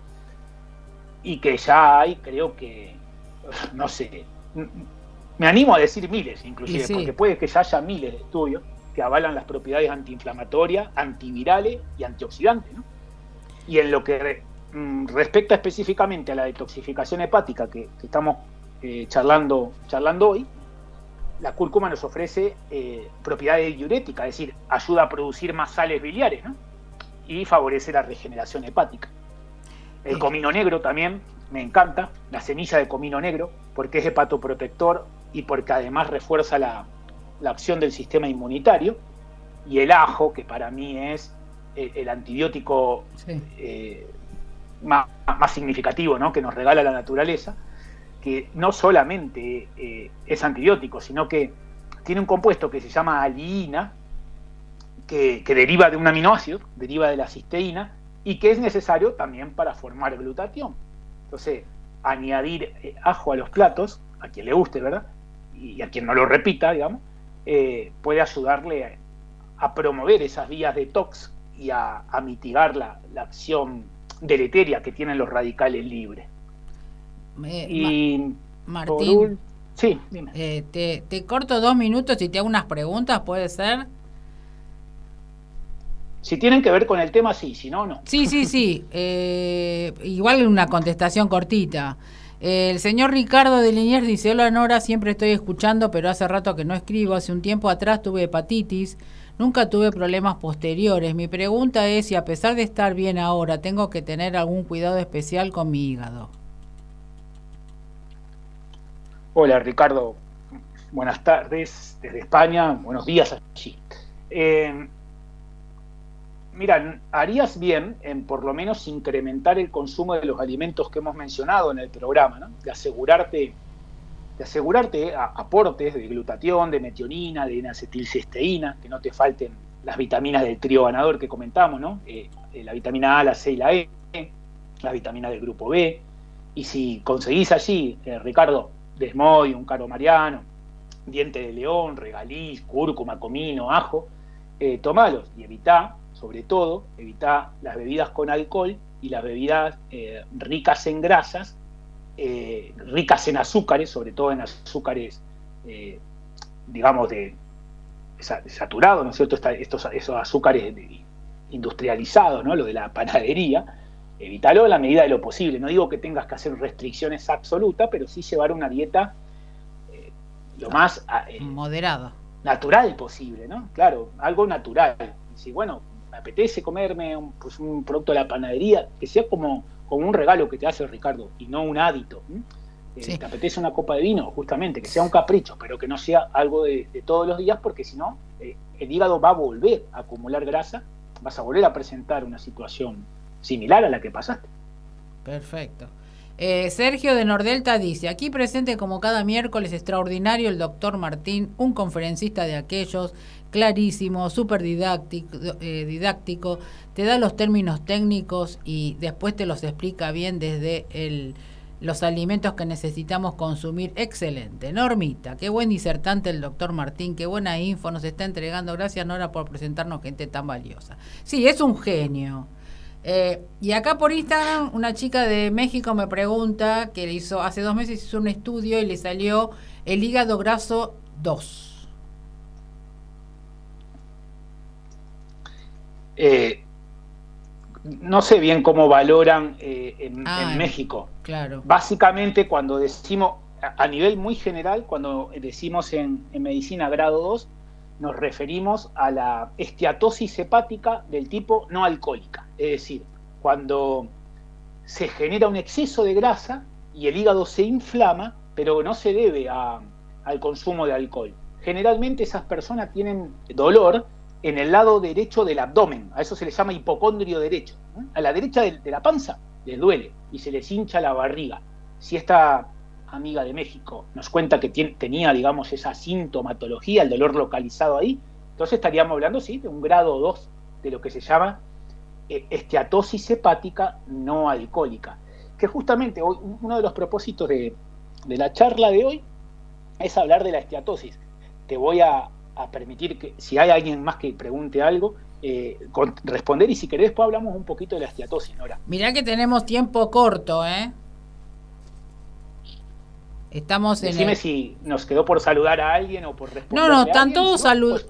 Y que ya hay, creo que, no sé, me animo a decir miles, inclusive, porque puede que ya haya miles de estudios que avalan las propiedades antiinflamatorias, antivirales y antioxidantes. Y en lo que mm, respecta específicamente a la detoxificación hepática que, estamos eh, charlando, charlando hoy, la cúrcuma nos ofrece eh, propiedades diuréticas, es decir, ayuda a producir más sales biliares y favorece la regeneración hepática. El comino negro también me encanta, la semilla de comino negro, porque es hepatoprotector y porque además refuerza la, la acción del sistema inmunitario, y el ajo, que para mí es el, antibiótico eh, más, significativo ¿no? que nos regala la naturaleza, que no solamente eh, es antibiótico, sino que tiene un compuesto que se llama aliina, que, deriva de un aminoácido, deriva de la cisteína, y que es necesario también para formar glutatión. Entonces, añadir eh, ajo a los platos, a quien le guste, ¿verdad? Y a quien no lo repita, digamos, eh, puede ayudarle a, promover esas vías de tox y a, mitigar la, acción deleteria que tienen los radicales libres. y Martín, sí, eh, te, te corto dos minutos y te hago unas preguntas, ¿puede ser? Si tienen que ver con el tema, sí, si no, no. Sí, sí, sí. Eh, igual una contestación cortita. El señor Ricardo de Liniers dice, hola Nora, siempre estoy escuchando, pero hace rato que no escribo. Hace un tiempo atrás tuve hepatitis, nunca tuve problemas posteriores. Mi pregunta es si a pesar de estar bien ahora, tengo que tener algún cuidado especial con mi hígado. Hola Ricardo, buenas tardes desde España, buenos días allí. Eh, mira, harías bien en por lo menos incrementar el consumo de los alimentos que hemos mencionado en el programa, ¿no? de asegurarte, de asegurarte aportes de glutatión, de metionina, de N-acetilcisteína, que no te falten las vitaminas del trío ganador que comentamos, ¿no? Eh, eh, la vitamina A, la C y la E, la vitamina del grupo B, y si conseguís allí, eh, Ricardo, desmoy, un caro mariano, diente de león, regaliz, cúrcuma, comino, ajo, tomalos y evitá sobre todo, evitar las bebidas con alcohol y las bebidas eh, ricas en grasas, eh, ricas en azúcares, sobre todo en azúcares, eh, digamos, de, saturados, ¿no es cierto? estos, esos azúcares industrializados, ¿no? Lo de la panadería, evítalo en la medida de lo posible. No digo que tengas que hacer restricciones absolutas, pero sí llevar una dieta lo más moderada natural posible, ¿no? Claro, algo natural. Si, bueno, me apetece comerme un, pues, un producto de la panadería, que sea como, como un regalo que te hace Ricardo y no un hábito. Eh, te apetece una copa de vino, justamente, que sea un capricho, pero que no sea algo de, todos los días, porque si no, eh, el hígado va a volver a acumular grasa, vas a volver a presentar una situación similar a la que pasaste. Perfecto. Eh, Sergio de Nordelta dice, aquí presente como cada miércoles extraordinario el doctor Martín, un conferencista de aquellos, clarísimo, súper didáctico, eh, didáctico, te da los términos técnicos y después te los explica bien desde el, los alimentos que necesitamos consumir. Excelente. Normita, qué buen disertante el doctor Martín, qué buena info nos está entregando. Gracias Nora por presentarnos gente tan valiosa. Sí, es un genio. Eh, y acá por Instagram, una chica de México me pregunta que le hizo, hace dos meses hizo un estudio y le salió el hígado graso 2. Eh, no sé bien cómo valoran eh, en, ah, México. Claro. Básicamente, cuando decimos, a, nivel muy general, cuando decimos en, en medicina grado 2, nos referimos a la esteatosis hepática del tipo no alcohólica, es decir, cuando se genera un exceso de grasa y el hígado se inflama, pero no se debe al consumo de alcohol. Generalmente esas personas tienen dolor en el lado derecho del abdomen, a eso se le llama hipocondrio derecho. A la derecha de, la panza les duele y se les hincha la barriga. Si esta amiga de México, nos cuenta que tenía, digamos, esa sintomatología, el dolor localizado ahí, entonces estaríamos hablando, sí, de un grado 2 de lo que se llama eh, esteatosis hepática no alcohólica. Que justamente hoy, uno de los propósitos de, la charla de hoy es hablar de la esteatosis. Te voy a, permitir que, si hay alguien más que pregunte algo, eh, responder y si querés después hablamos un poquito de la esteatosis, Nora. Mirá que tenemos tiempo corto, ¿eh? Estamos Decime si nos quedó por saludar a alguien o por responder. No, no, están todos saludados.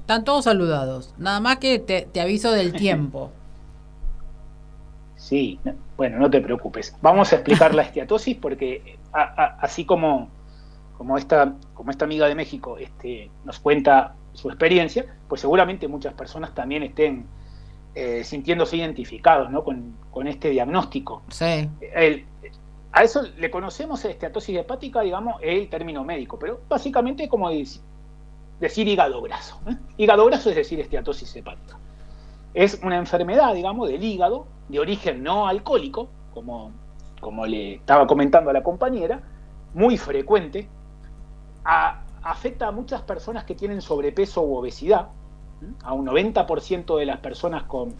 Están todos saludados. Nada más que te, aviso del tiempo. sí, bueno, no te preocupes. Vamos a explicar la esteatosis porque así como, como, esta, como esta amiga de México este, nos cuenta su experiencia, pues seguramente muchas personas también estén eh, sintiéndose identificados ¿no? con, con, este diagnóstico. Sí. El, a eso le conocemos esteatosis hepática, digamos, el término médico, pero básicamente es como decir, hígado graso. ¿eh? Hígado graso es decir esteatosis hepática. Es una enfermedad, digamos, del hígado, de origen no alcohólico, como, como le estaba comentando a la compañera, muy frecuente, afecta a muchas personas que tienen sobrepeso u obesidad, a un 90% de las personas con,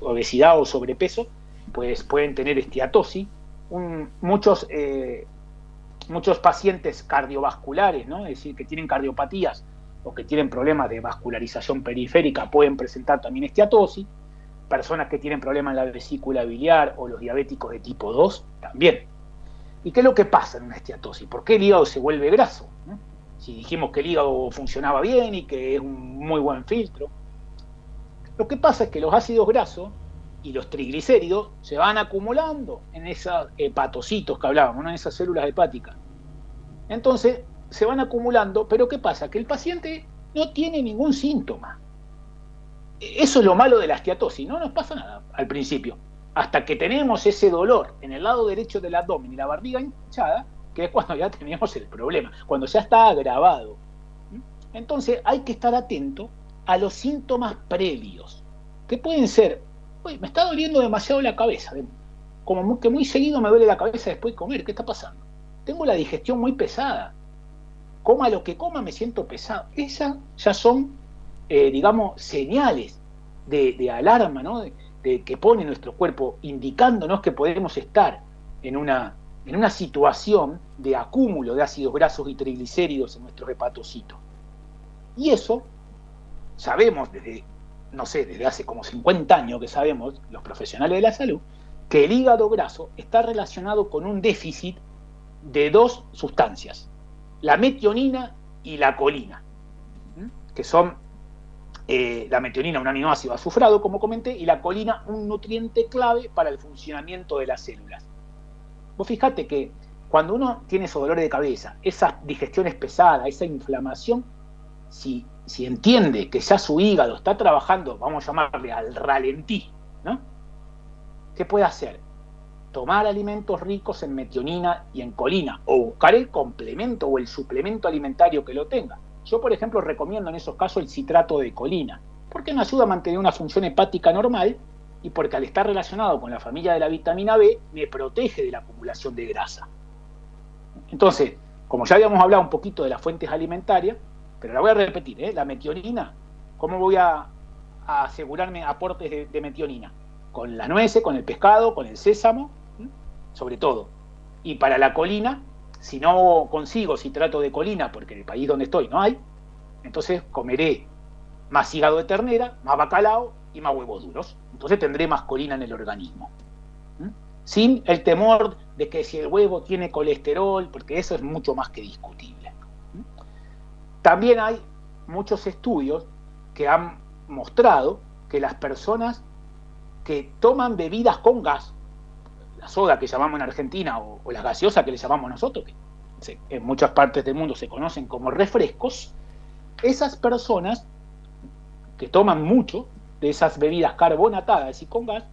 obesidad o sobrepeso pues pueden tener esteatosis, muchos, eh, muchos pacientes cardiovasculares, es decir, que tienen cardiopatías, o que tienen problemas de vascularización periférica pueden presentar también esteatosis. Personas que tienen problemas en la vesícula biliar o los diabéticos de tipo 2 también. ¿Y qué es lo que pasa en una esteatosis? ¿Por qué el hígado se vuelve graso? Si dijimos que el hígado funcionaba bien y que es un muy buen filtro. Lo que pasa es que los ácidos grasos y los triglicéridos se van acumulando en esos hepatocitos que hablábamos, en esas células hepáticas. Entonces, se van acumulando, pero ¿qué pasa? Que el paciente no tiene ningún síntoma. Eso es lo malo de la esteatosis, no nos pasa nada al principio, hasta que tenemos ese dolor en el lado derecho del abdomen y la barriga hinchada, que es cuando ya tenemos el problema, cuando ya está agravado. Entonces hay que estar atento a los síntomas previos, que pueden ser, me está doliendo demasiado la cabeza, como que muy seguido me duele la cabeza después de comer, ¿qué está pasando? Tengo la digestión muy pesada, coma lo que coma me siento pesado. Esas ya son, eh, digamos, señales de, alarma, ¿no? De, que pone nuestro cuerpo indicándonos que podemos estar en una, en una situación de acúmulo de ácidos grasos y triglicéridos en nuestros hepatocitos. Y eso sabemos desde, no sé, desde hace como 50 años que sabemos, los profesionales de la salud, que el hígado graso está relacionado con un déficit de dos sustancias, la metionina y la colina, que son eh, la metionina un aminoácido azufrado, como comenté, y la colina un nutriente clave para el funcionamiento de las células. Vos fijate que cuando uno tiene esos dolores de cabeza, esas digestiones pesadas, esa inflamación, si, si entiende que ya su hígado está trabajando, vamos a llamarle al ralentí, ¿no? ¿Qué puede hacer? tomar alimentos ricos en metionina y en colina, o buscar el complemento o el suplemento alimentario que lo tenga. Yo, por ejemplo, recomiendo en esos casos el citrato de colina, porque me ayuda a mantener una función hepática normal y porque al estar relacionado con la familia de la vitamina B, me protege de la acumulación de grasa. Entonces, como ya habíamos hablado un poquito de las fuentes alimentarias, pero la voy a repetir, ¿eh? la metionina, ¿cómo voy a, asegurarme aportes de, de metionina? Con la nueces, con el pescado, con el sésamo sobre todo. Y para la colina, si no consigo citrato de colina, porque en el país donde estoy no hay, entonces comeré más hígado de ternera, más bacalao y más huevos duros. Entonces tendré más colina en el organismo. Sin el temor de que si el huevo tiene colesterol, porque eso es mucho más que discutible. También hay muchos estudios que han mostrado que las personas que toman bebidas con gas, la soda que llamamos en Argentina o, la gaseosa que le llamamos nosotros, que en muchas partes del mundo se conocen como refrescos, esas personas que toman mucho de esas bebidas carbonatadas y con gas,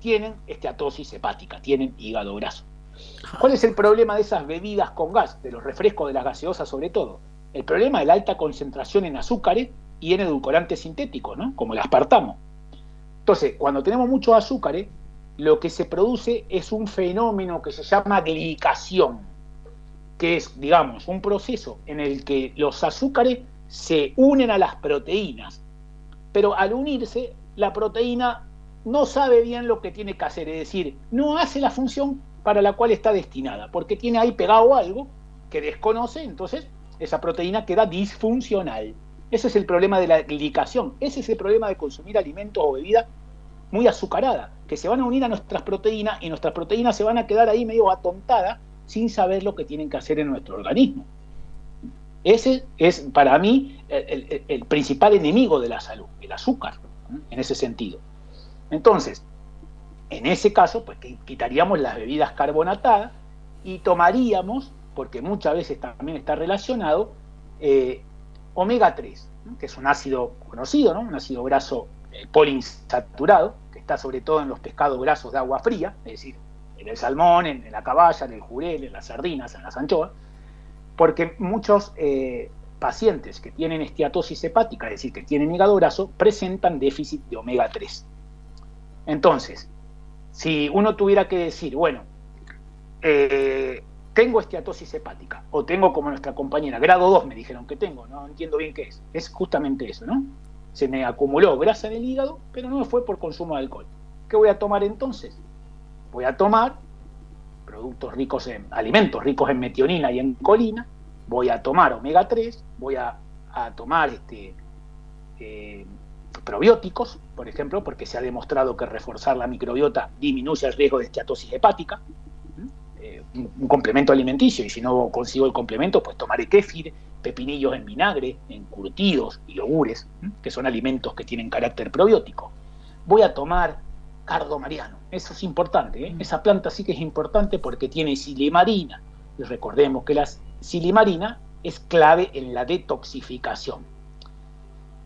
tienen esteatosis hepática, tienen hígado graso. ¿Cuál es el problema de esas bebidas con gas, de los refrescos de las gaseosas sobre todo? El problema es la alta concentración en azúcares y en edulcorantes sintéticos, ¿no? como el aspartamo. Entonces, cuando tenemos muchos azúcares, lo que se produce es un fenómeno que se llama glicación, que es, digamos, un proceso en el que los azúcares se unen a las proteínas, pero al unirse, la proteína no sabe bien lo que tiene que hacer, es decir, no hace la función para la cual está destinada, porque tiene ahí pegado algo que desconoce, entonces esa proteína queda disfuncional. Ese es el problema de la glicación, ese es el problema de consumir alimentos o bebidas muy azucarada, que se van a unir a nuestras proteínas y nuestras proteínas se van a quedar ahí medio atontadas sin saber lo que tienen que hacer en nuestro organismo. Ese es para mí el, principal enemigo de la salud, el azúcar, en ese sentido. Entonces, en ese caso, pues quitaríamos las bebidas carbonatadas y tomaríamos, porque muchas veces también está relacionado, eh, omega 3, que es un ácido conocido, ¿no? un ácido graso eh, poliinsaturado, está sobre todo en los pescados grasos de agua fría, es decir, en el salmón, en, la caballa, en el jurel, en las sardinas, en las anchoas, porque muchos eh, pacientes que tienen esteatosis hepática, es decir, que tienen hígado graso, presentan déficit de omega 3. Entonces, si uno tuviera que decir, bueno, eh, tengo esteatosis hepática, o tengo como nuestra compañera, grado 2 me dijeron que tengo, no entiendo bien qué es, es justamente eso, ¿no? se me acumuló grasa en el hígado, pero no fue por consumo de alcohol. ¿Qué voy a tomar entonces? Voy a tomar productos ricos en alimentos ricos en metionina y en colina, voy a tomar omega 3, voy a tomar este, eh, probióticos, por ejemplo, porque se ha demostrado que reforzar la microbiota disminuye el riesgo de esteatosis hepática, eh, un, complemento alimenticio, y si no consigo el complemento, pues tomaré kéfir, pepinillos en vinagre, encurtidos y yogures, que son alimentos que tienen carácter probiótico. Voy a tomar cardo mariano, eso es importante, ¿eh? esa planta sí que es importante porque tiene silimarina, y recordemos que la silimarina es clave en la detoxificación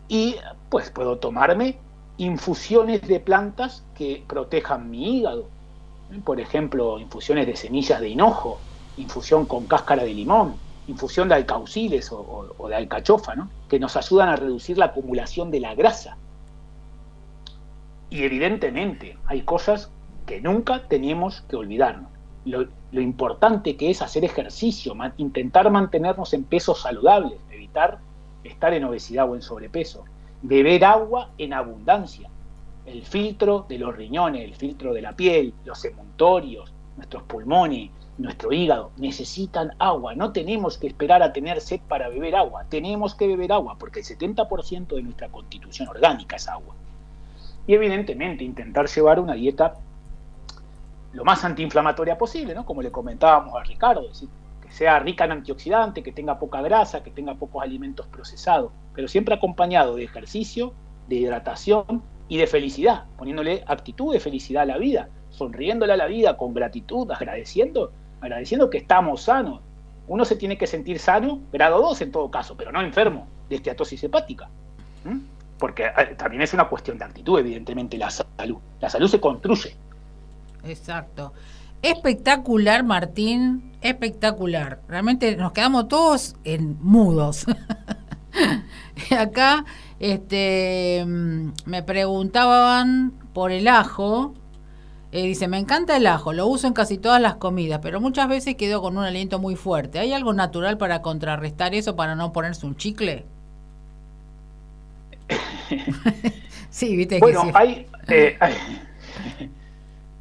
y pues puedo tomarme infusiones de plantas que protejan mi hígado. Por ejemplo, infusiones de semillas de hinojo, infusión con cáscara de limón, infusión de alcauciles o, de alcachofa, ¿no? que nos ayudan a reducir la acumulación de la grasa. Y evidentemente hay cosas que nunca tenemos que olvidarnos. Lo, importante que es hacer ejercicio, intentar mantenernos en pesos saludables, evitar estar en obesidad o en sobrepeso. Beber agua en abundancia. El filtro de los riñones, el filtro de la piel, los emuntorios, nuestros pulmones, nuestro hígado necesitan agua. No tenemos que esperar a tener sed para beber agua. Tenemos que beber agua porque el 70% de nuestra constitución orgánica es agua. Y evidentemente intentar llevar una dieta lo más antiinflamatoria posible, ¿no? Como le comentábamos a Ricardo, que sea rica en antioxidantes, que tenga poca grasa, que tenga pocos alimentos procesados, pero siempre acompañado de ejercicio, de hidratación y de felicidad, poniéndole actitud de felicidad a la vida, sonriéndole a la vida con gratitud, agradeciendo, agradeciendo que estamos sanos. Uno se tiene que sentir sano, grado 2 en todo caso, pero no enfermo de esteatosis hepática. Porque también es una cuestión de actitud, evidentemente, la salud. La salud se construye. Exacto. Espectacular, Martín, espectacular. Realmente nos quedamos todos en mudos. Acá este, mm, me preguntaban por el ajo. Eh, dice, me encanta el ajo, lo uso en casi todas las comidas, pero muchas veces quedo con un aliento muy fuerte. ¿Hay algo natural para contrarrestar eso, para no ponerse un chicle? sí, viste bueno, que hay, eh, hay,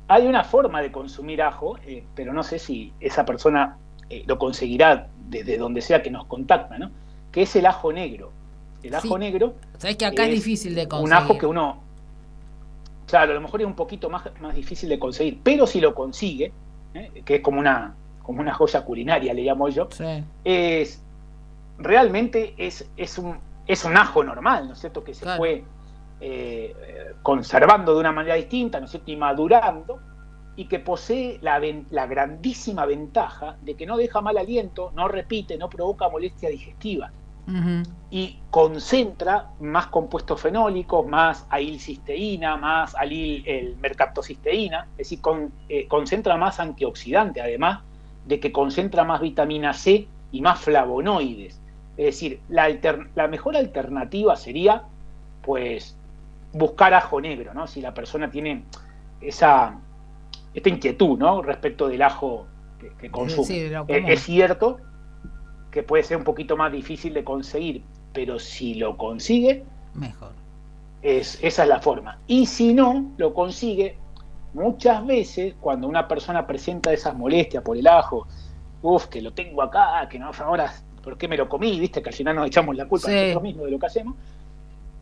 hay una forma de consumir ajo, eh, pero no sé si esa persona eh, lo conseguirá desde donde sea que nos contacta, ¿no? Que es el ajo negro. El ajo negro. Sabes que acá es, difícil de conseguir. Un ajo que uno. Claro, a lo mejor es un poquito más, más difícil de conseguir, pero si lo consigue, que es como una, como una joya culinaria, le llamo yo, es realmente es, es, un, es un ajo normal, ¿no es cierto? Que se fue eh, conservando de una manera distinta, ¿no es cierto? Y madurando, y que posee la, la, grandísima ventaja de que no deja mal aliento, no repite, no provoca molestia digestiva. Y concentra más compuestos fenólicos, más ailcisteína, más alil, el mercaptocisteína, es decir, eh, concentra más antioxidante, además de que concentra más vitamina C y más flavonoides. Es decir, la, la mejor alternativa sería, pues, buscar ajo negro, ¿no? Si la persona tiene esa, esta inquietud, ¿no? Respecto del ajo que, consume. Eh, es cierto que puede ser un poquito más difícil de conseguir, pero si lo consigue, mejor. Es, esa es la forma. Y si no lo consigue, muchas veces cuando una persona presenta esas molestias por el ajo, uff, que lo tengo acá, que no, ahora, ¿por qué me lo comí? Viste que al final nos echamos la culpa nosotros mismos de lo que hacemos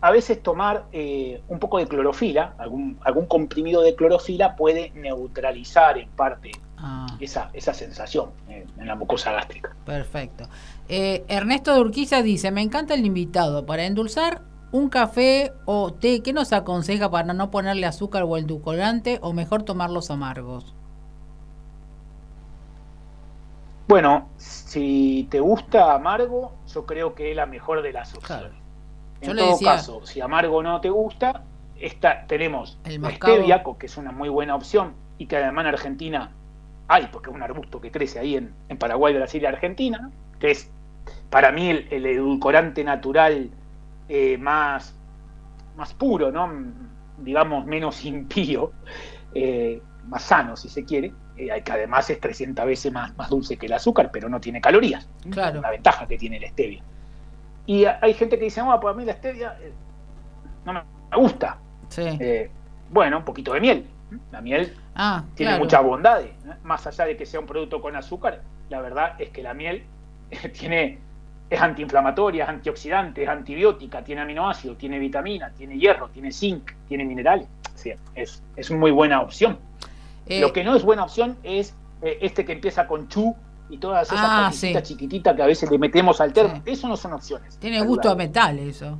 a veces tomar eh, un poco de clorofila, algún, algún comprimido de clorofila puede neutralizar en parte ah. esa, esa sensación en la mucosa gástrica. Perfecto. Eh, Ernesto de Urquiza dice, me encanta el invitado, para endulzar un café o té, ¿qué nos aconseja para no ponerle azúcar o edulcorante o mejor tomarlos amargos? Bueno, si te gusta amargo, yo creo que es la mejor de las opciones. En todo caso, si amargo no te gusta, esta, tenemos el la stevia, que es una muy buena opción y que además en Argentina hay, porque es un arbusto que crece ahí en, Paraguay, Brasil y Argentina, que es para mí el, edulcorante natural eh, más, más puro, ¿no? digamos menos impío, eh, más sano si se quiere, eh, que además es 300 veces más, más dulce que el azúcar, pero no tiene calorías. Claro. Una ventaja que tiene la stevia. Y hay gente que dice, no, pues a mí la stevia eh, no me gusta. Eh, bueno, un poquito de miel. La miel ah, tiene muchas bondades. Más allá de que sea un producto con azúcar, la verdad es que la miel tiene es antiinflamatoria, es antioxidante, es antibiótica, tiene aminoácidos, tiene vitamina, tiene hierro, tiene zinc, tiene minerales. es, es muy buena opción. Eh, Lo que no es buena opción es eh, este que empieza con chu y todas esas ah, chiquititas que a veces le metemos al termo. Eso no son opciones. Tiene gusto a metal eso.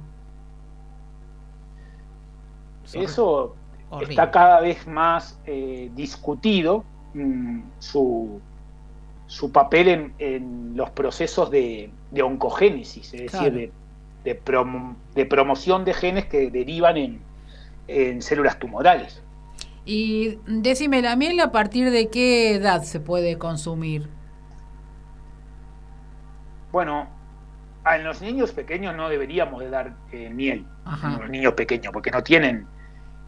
Eso está cada vez más eh, discutido mm, su, su papel en, los procesos de, oncogénesis, es decir, de, de, promoción de genes que derivan en, en células tumorales. Y decime, ¿la miel a partir de qué edad se puede consumir? Bueno, a los niños pequeños no deberíamos de dar eh, miel, a los niños pequeños, porque no tienen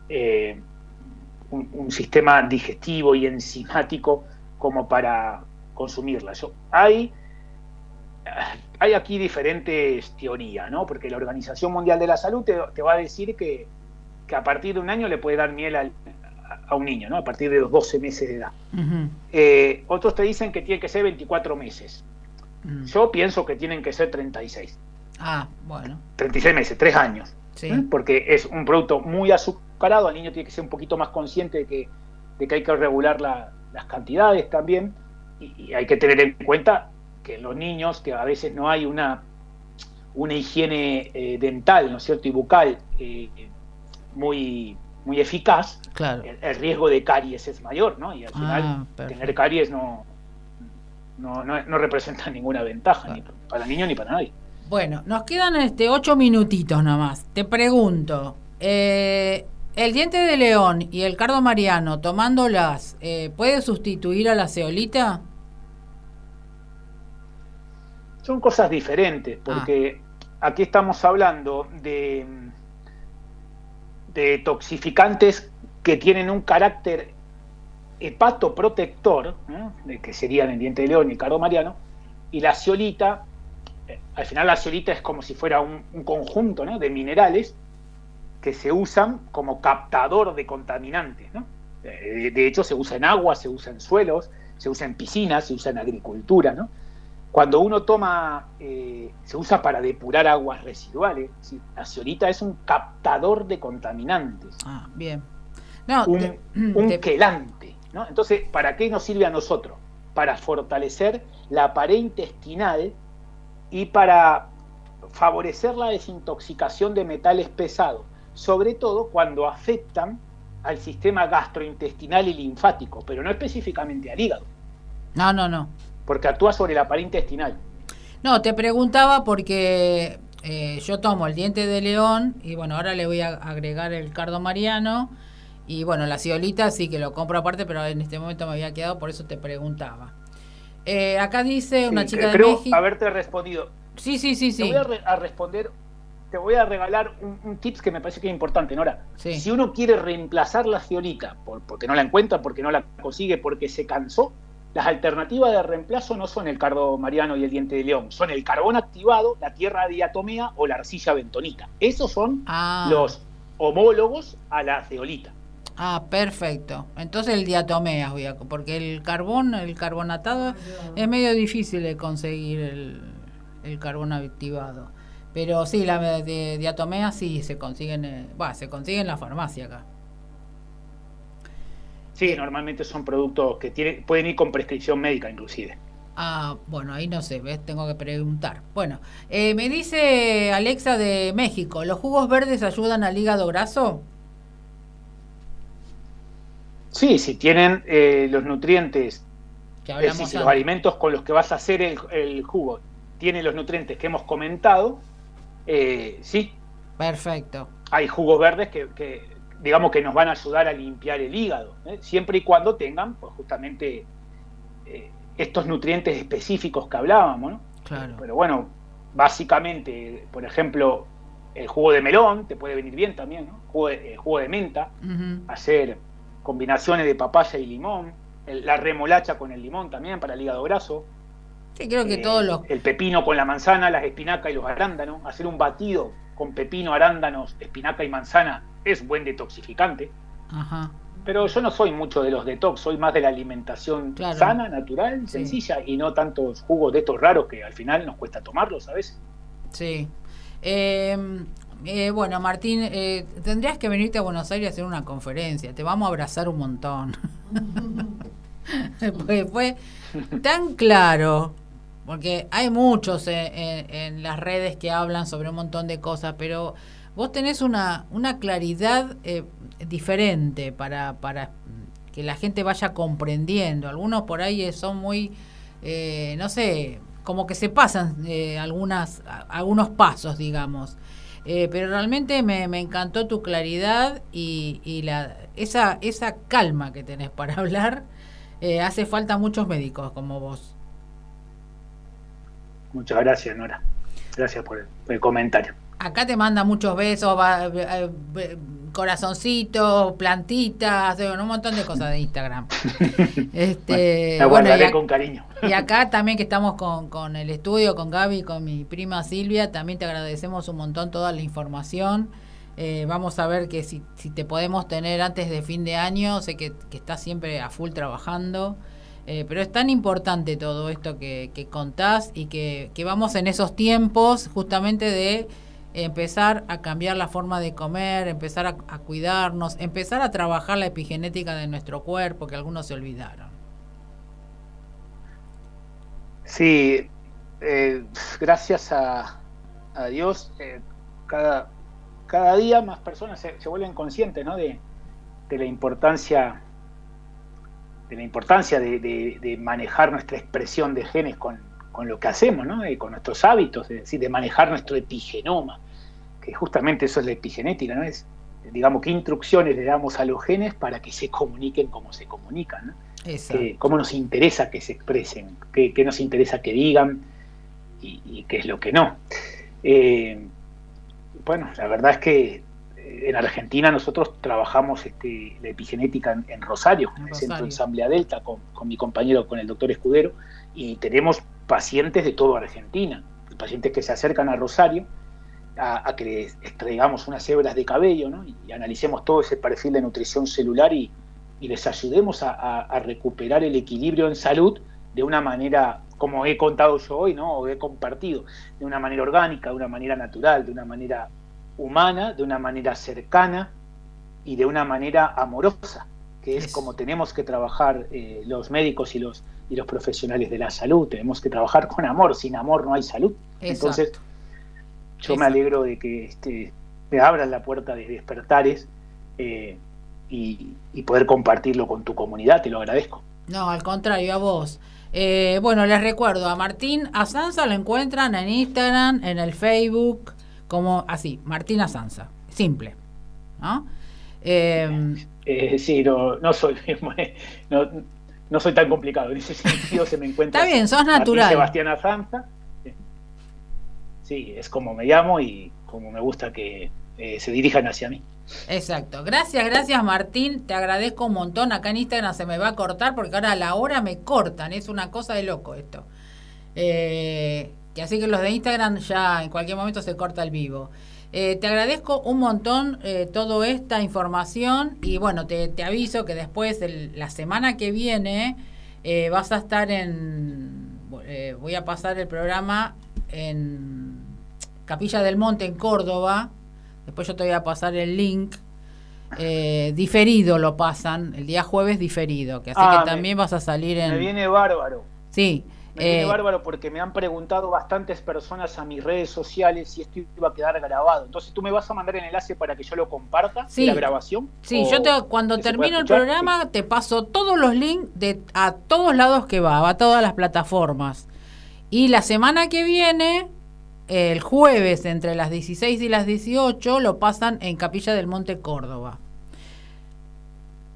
eh, un, sistema digestivo y enzimático como para consumirla. hay, hay aquí diferentes teorías, ¿no? Porque la Organización Mundial de la Salud te, va a decir que, a partir de un año le puede dar miel a, un niño, ¿no? A partir de los 12 meses de edad. Eh, otros te dicen que tiene que ser 24 meses. Yo pienso que tienen que ser 36. Ah, bueno. 36 meses, 3 años. Sí. Porque es un producto muy azucarado, el niño tiene que ser un poquito más consciente de que, de que hay que regular las cantidades también y, hay que tener en cuenta que los niños, que a veces no hay una, una higiene eh, dental, ¿no es cierto?, y bucal eh, muy, muy eficaz, claro. el, riesgo de caries es mayor, ¿no? Y al final ah, tener caries no, no, no, representa ninguna ventaja, ni para el niño ni para nadie. Bueno, nos quedan este ocho minutitos nomás. Te pregunto, eh, ¿el diente de león y el cardo mariano tomándolas eh, puede sustituir a la ceolita? Son cosas diferentes, porque ah. aquí estamos hablando de, de toxificantes que tienen un carácter hepatoprotector, que serían el diente de león y el cardo mariano, y la ceolita al final la ceolita es como si fuera un, conjunto de minerales que se usan como captador de contaminantes. De, hecho, se usa en agua, se usa en suelos, se usa en piscinas, se usa en agricultura. Cuando uno toma, eh, se usa para depurar aguas residuales, la ceolita es un captador de contaminantes. Ah, bien. un, quelante. Entonces, ¿para qué nos sirve a nosotros? Para fortalecer la pared intestinal y para favorecer la desintoxicación de metales pesados, sobre todo cuando afectan al sistema gastrointestinal y linfático, pero no específicamente al hígado. No, no, no. Porque actúa sobre la pared intestinal. No, te preguntaba porque eh, yo tomo el diente de león y bueno, ahora le voy a agregar el cardo mariano y bueno, la ciolita sí que lo compro aparte, pero en este momento me había quedado, por eso te preguntaba. Eh, acá dice una chica de creo México. haberte respondido. Sí, sí, sí, sí. Te voy a, responder, te voy a regalar un, tips que me parece que es importante, Nora. Si uno quiere reemplazar la ciolita, porque no la encuentra, porque no la consigue, porque se cansó, las alternativas de reemplazo no son el cardo mariano y el diente de león, son el carbón activado, la tierra diatomea o la arcilla bentonita. Esos son ah. los homólogos a la ceolita. Ah, perfecto. Entonces el diatomea, porque el carbón, el carbonatado, es medio difícil de conseguir el, el carbón activado. Pero sí, la de diatomea sí se consiguen, eh, se consigue en la farmacia acá. Sí, normalmente son productos que tienen, pueden ir con prescripción médica inclusive. Ah, bueno, ahí no sé, ¿ves? tengo que preguntar. Bueno, eh, me dice Alexa de México, ¿los jugos verdes ayudan al hígado graso? Sí, si tienen eh, los nutrientes, que es decir, los alimentos con los que vas a hacer el, jugo, tienen los nutrientes que hemos comentado, eh, sí. Perfecto. Hay jugos verdes que, digamos que nos van a ayudar a limpiar el hígado, ¿eh? siempre y cuando tengan, pues justamente estos nutrientes específicos que hablábamos, ¿no? Claro. Pero bueno, básicamente, por ejemplo, el jugo de melón te puede venir bien también, ¿no? Jugo de, jugo de menta, hacer combinaciones de papaya y limón, la remolacha con el limón también para el hígado graso. Sí, creo que eh, todos los... El pepino con la manzana, las espinacas y los arándanos. Hacer un batido con pepino, arándanos, espinaca y manzana es buen detoxificante. Ajá. Pero yo no soy mucho de los detox, soy más de la alimentación sana, natural, sencilla y no tantos jugos de estos raros que al final nos cuesta tomarlos a veces. Sí. Em, eh, bueno, Martín, eh, tendrías que venirte a Buenos Aires a hacer una conferencia. Te vamos a abrazar un montón. fue tan claro, porque hay muchos en, las redes que hablan sobre un montón de cosas, pero vos tenés una, una claridad eh, diferente para, para que la gente vaya comprendiendo. Algunos por ahí son muy, eh, no sé, como que se pasan eh, algunas, algunos pasos, digamos. pero realmente me, me, encantó tu claridad y, y la, esa, esa calma que tenés para hablar. hace falta muchos médicos como vos. Muchas gracias, Nora. Gracias por el, comentario. Acá te manda muchos besos, eh, corazoncitos, plantitas, un montón de cosas de Instagram. este, bueno, y, con cariño. y acá también que estamos con, con el estudio, con Gaby, con mi prima Silvia, también te agradecemos un montón toda la información. Eh, vamos a ver que si, si, te podemos tener antes de fin de año, sé que, que estás siempre a full trabajando. Eh, pero es tan importante todo esto que, contás y que, vamos en esos tiempos justamente de empezar a cambiar la forma de comer, empezar a, cuidarnos, empezar a trabajar la epigenética de nuestro cuerpo, que algunos se olvidaron. Sí, eh, gracias a, Dios, eh, cada, cada día más personas se, vuelven conscientes ¿no? de, de la importancia de la importancia de, manejar nuestra expresión de genes con, lo que hacemos, ¿no? con nuestros hábitos, es decir, de manejar nuestro epigenoma, que justamente eso es la epigenética, ¿no? Es, digamos, qué instrucciones le damos a los genes para que se comuniquen como se comunican, ¿no? cómo nos interesa que se expresen, qué, nos interesa que digan y, qué es lo que no. Eh, bueno, la verdad es que en Argentina nosotros trabajamos este, la epigenética en, Rosario, en el Centro de Asamblea Delta, con, mi compañero, con el doctor Escudero, y tenemos pacientes de toda Argentina, pacientes que se acercan a Rosario a, que les extraigamos unas hebras de cabello y, analicemos todo ese perfil de nutrición celular y, les ayudemos a, recuperar el equilibrio en salud de una manera, como he contado yo hoy, ¿no? o he compartido, de una manera orgánica, de una manera natural, de una manera humana, de una manera cercana y de una manera amorosa, que es, como tenemos que trabajar eh, los médicos y los, y los profesionales de la salud. Tenemos que trabajar con amor, sin amor no hay salud. Entonces, yo me alegro de que este, me abran la puerta de despertares eh, y, poder compartirlo con tu comunidad, te lo agradezco. No, al contrario, a vos. Eh, bueno, les recuerdo, a Martín Asanza lo encuentran en Instagram, en el Facebook, como así, Martina Sanza, simple. ¿no? Eh, sí, no, no soy no, no, soy tan complicado, en ese sentido se me encuentra. Está bien, sos natural. Sebastiana Sanza. Sí, es como me llamo y como me gusta que eh, se dirijan hacia mí. Exacto. Gracias, gracias Martín. Te agradezco un montón. Acá en Instagram se me va a cortar porque ahora a la hora me cortan. Es una cosa de loco esto. Eh, que así que los de Instagram ya en cualquier momento se corta el vivo. Eh, te agradezco un montón eh, toda esta información y bueno, te, aviso que después, la semana que viene, eh, vas a estar en... voy a pasar el programa en Capilla del Monte, en Córdoba. Después yo te voy a pasar el link. diferido lo pasan, el día jueves diferido, que así que ah, también vas a salir en... Me viene bárbaro. Sí, me viene eh, bárbaro porque me han preguntado bastantes personas a mis redes sociales si esto iba a quedar grabado. Entonces, ¿tú me vas a mandar el enlace para que yo lo comparta, la grabación? Sí, yo te, cuando termino el programa te paso todos los links de a todos lados que va, a todas las plataformas. Y la semana que viene, el jueves entre las 16 y las 18, lo pasan en Capilla del Monte Córdoba.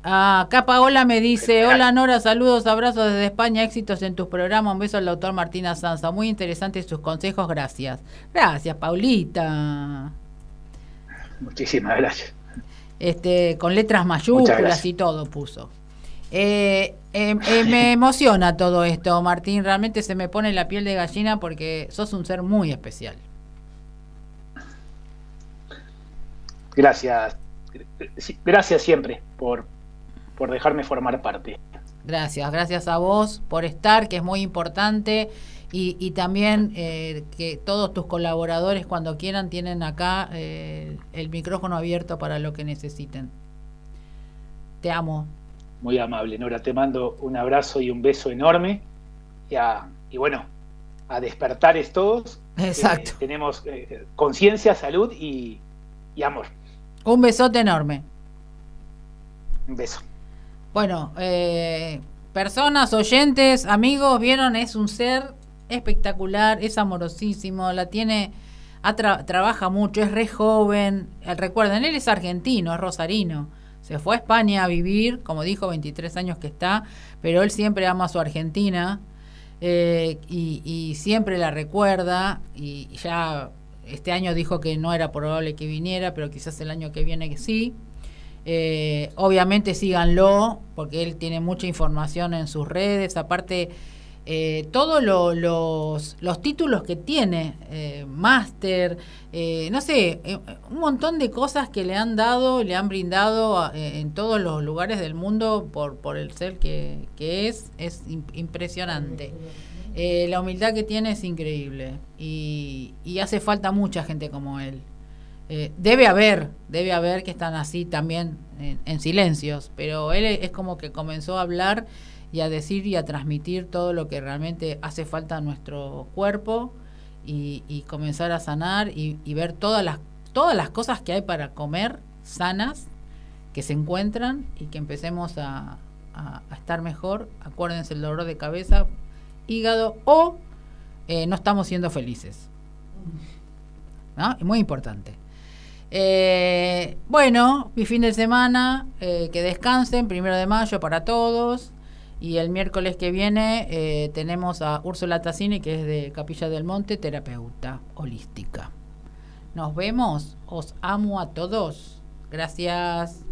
Acá Paola me dice, hola Nora, saludos, abrazos desde España, éxitos en tus programas, un beso al doctor Martina Sanza, muy interesantes sus consejos, gracias. Gracias, Paulita. Muchísimas gracias. Este, con letras mayúsculas y todo puso. Eh, eh, me emociona todo esto, Martín, realmente se me pone la piel de gallina porque sos un ser muy especial. Gracias, gracias siempre por por dejarme formar parte. Gracias, gracias a vos por estar, que es muy importante. Y, también eh, que todos tus colaboradores cuando quieran tienen acá el micrófono abierto para lo que necesiten. Te amo. Muy amable, Nora. Te mando un abrazo y un beso enorme. Y, bueno, a despertar todos. Exacto. tenemos eh, conciencia, salud y, y amor. Un besote enorme. Un beso. Bueno, eh, personas, oyentes, amigos, vieron, es un ser espectacular, es amorosísimo, la tiene, trabaja mucho, es re joven. Eh, recuerden, él es argentino, es rosarino. Se fue a España a vivir, como dijo, 23 años que está, pero él siempre ama a su Argentina eh, y, siempre la recuerda y ya este año dijo que no era probable que viniera, pero quizás el año que viene que sí. Eh, obviamente síganlo, porque él tiene mucha información en sus redes. Aparte, eh, todos los, los, títulos que tiene, eh, máster, no sé, un montón de cosas que le han dado, le han brindado en todos los lugares del mundo por, por el ser que, es, es impresionante. la humildad que tiene es increíble y, y hace falta mucha gente como él. Eh, debe haber, debe haber que están así también en, silencios, pero él es como que comenzó a hablar y a decir y a transmitir todo lo que realmente hace falta a nuestro cuerpo y, comenzar a sanar y, ver todas las, todas las cosas que hay para comer sanas que se encuentran y que empecemos a, estar mejor. Acuérdense el dolor de cabeza, hígado o eh, no estamos siendo felices. ¿No? Muy importante. Eh, bueno, mi fin de semana, eh, que descansen, primero de mayo para todos. Y el miércoles que viene eh, tenemos a Úrsula Tassini, que es de Capilla del Monte, terapeuta holística. Nos vemos, os amo a todos. Gracias.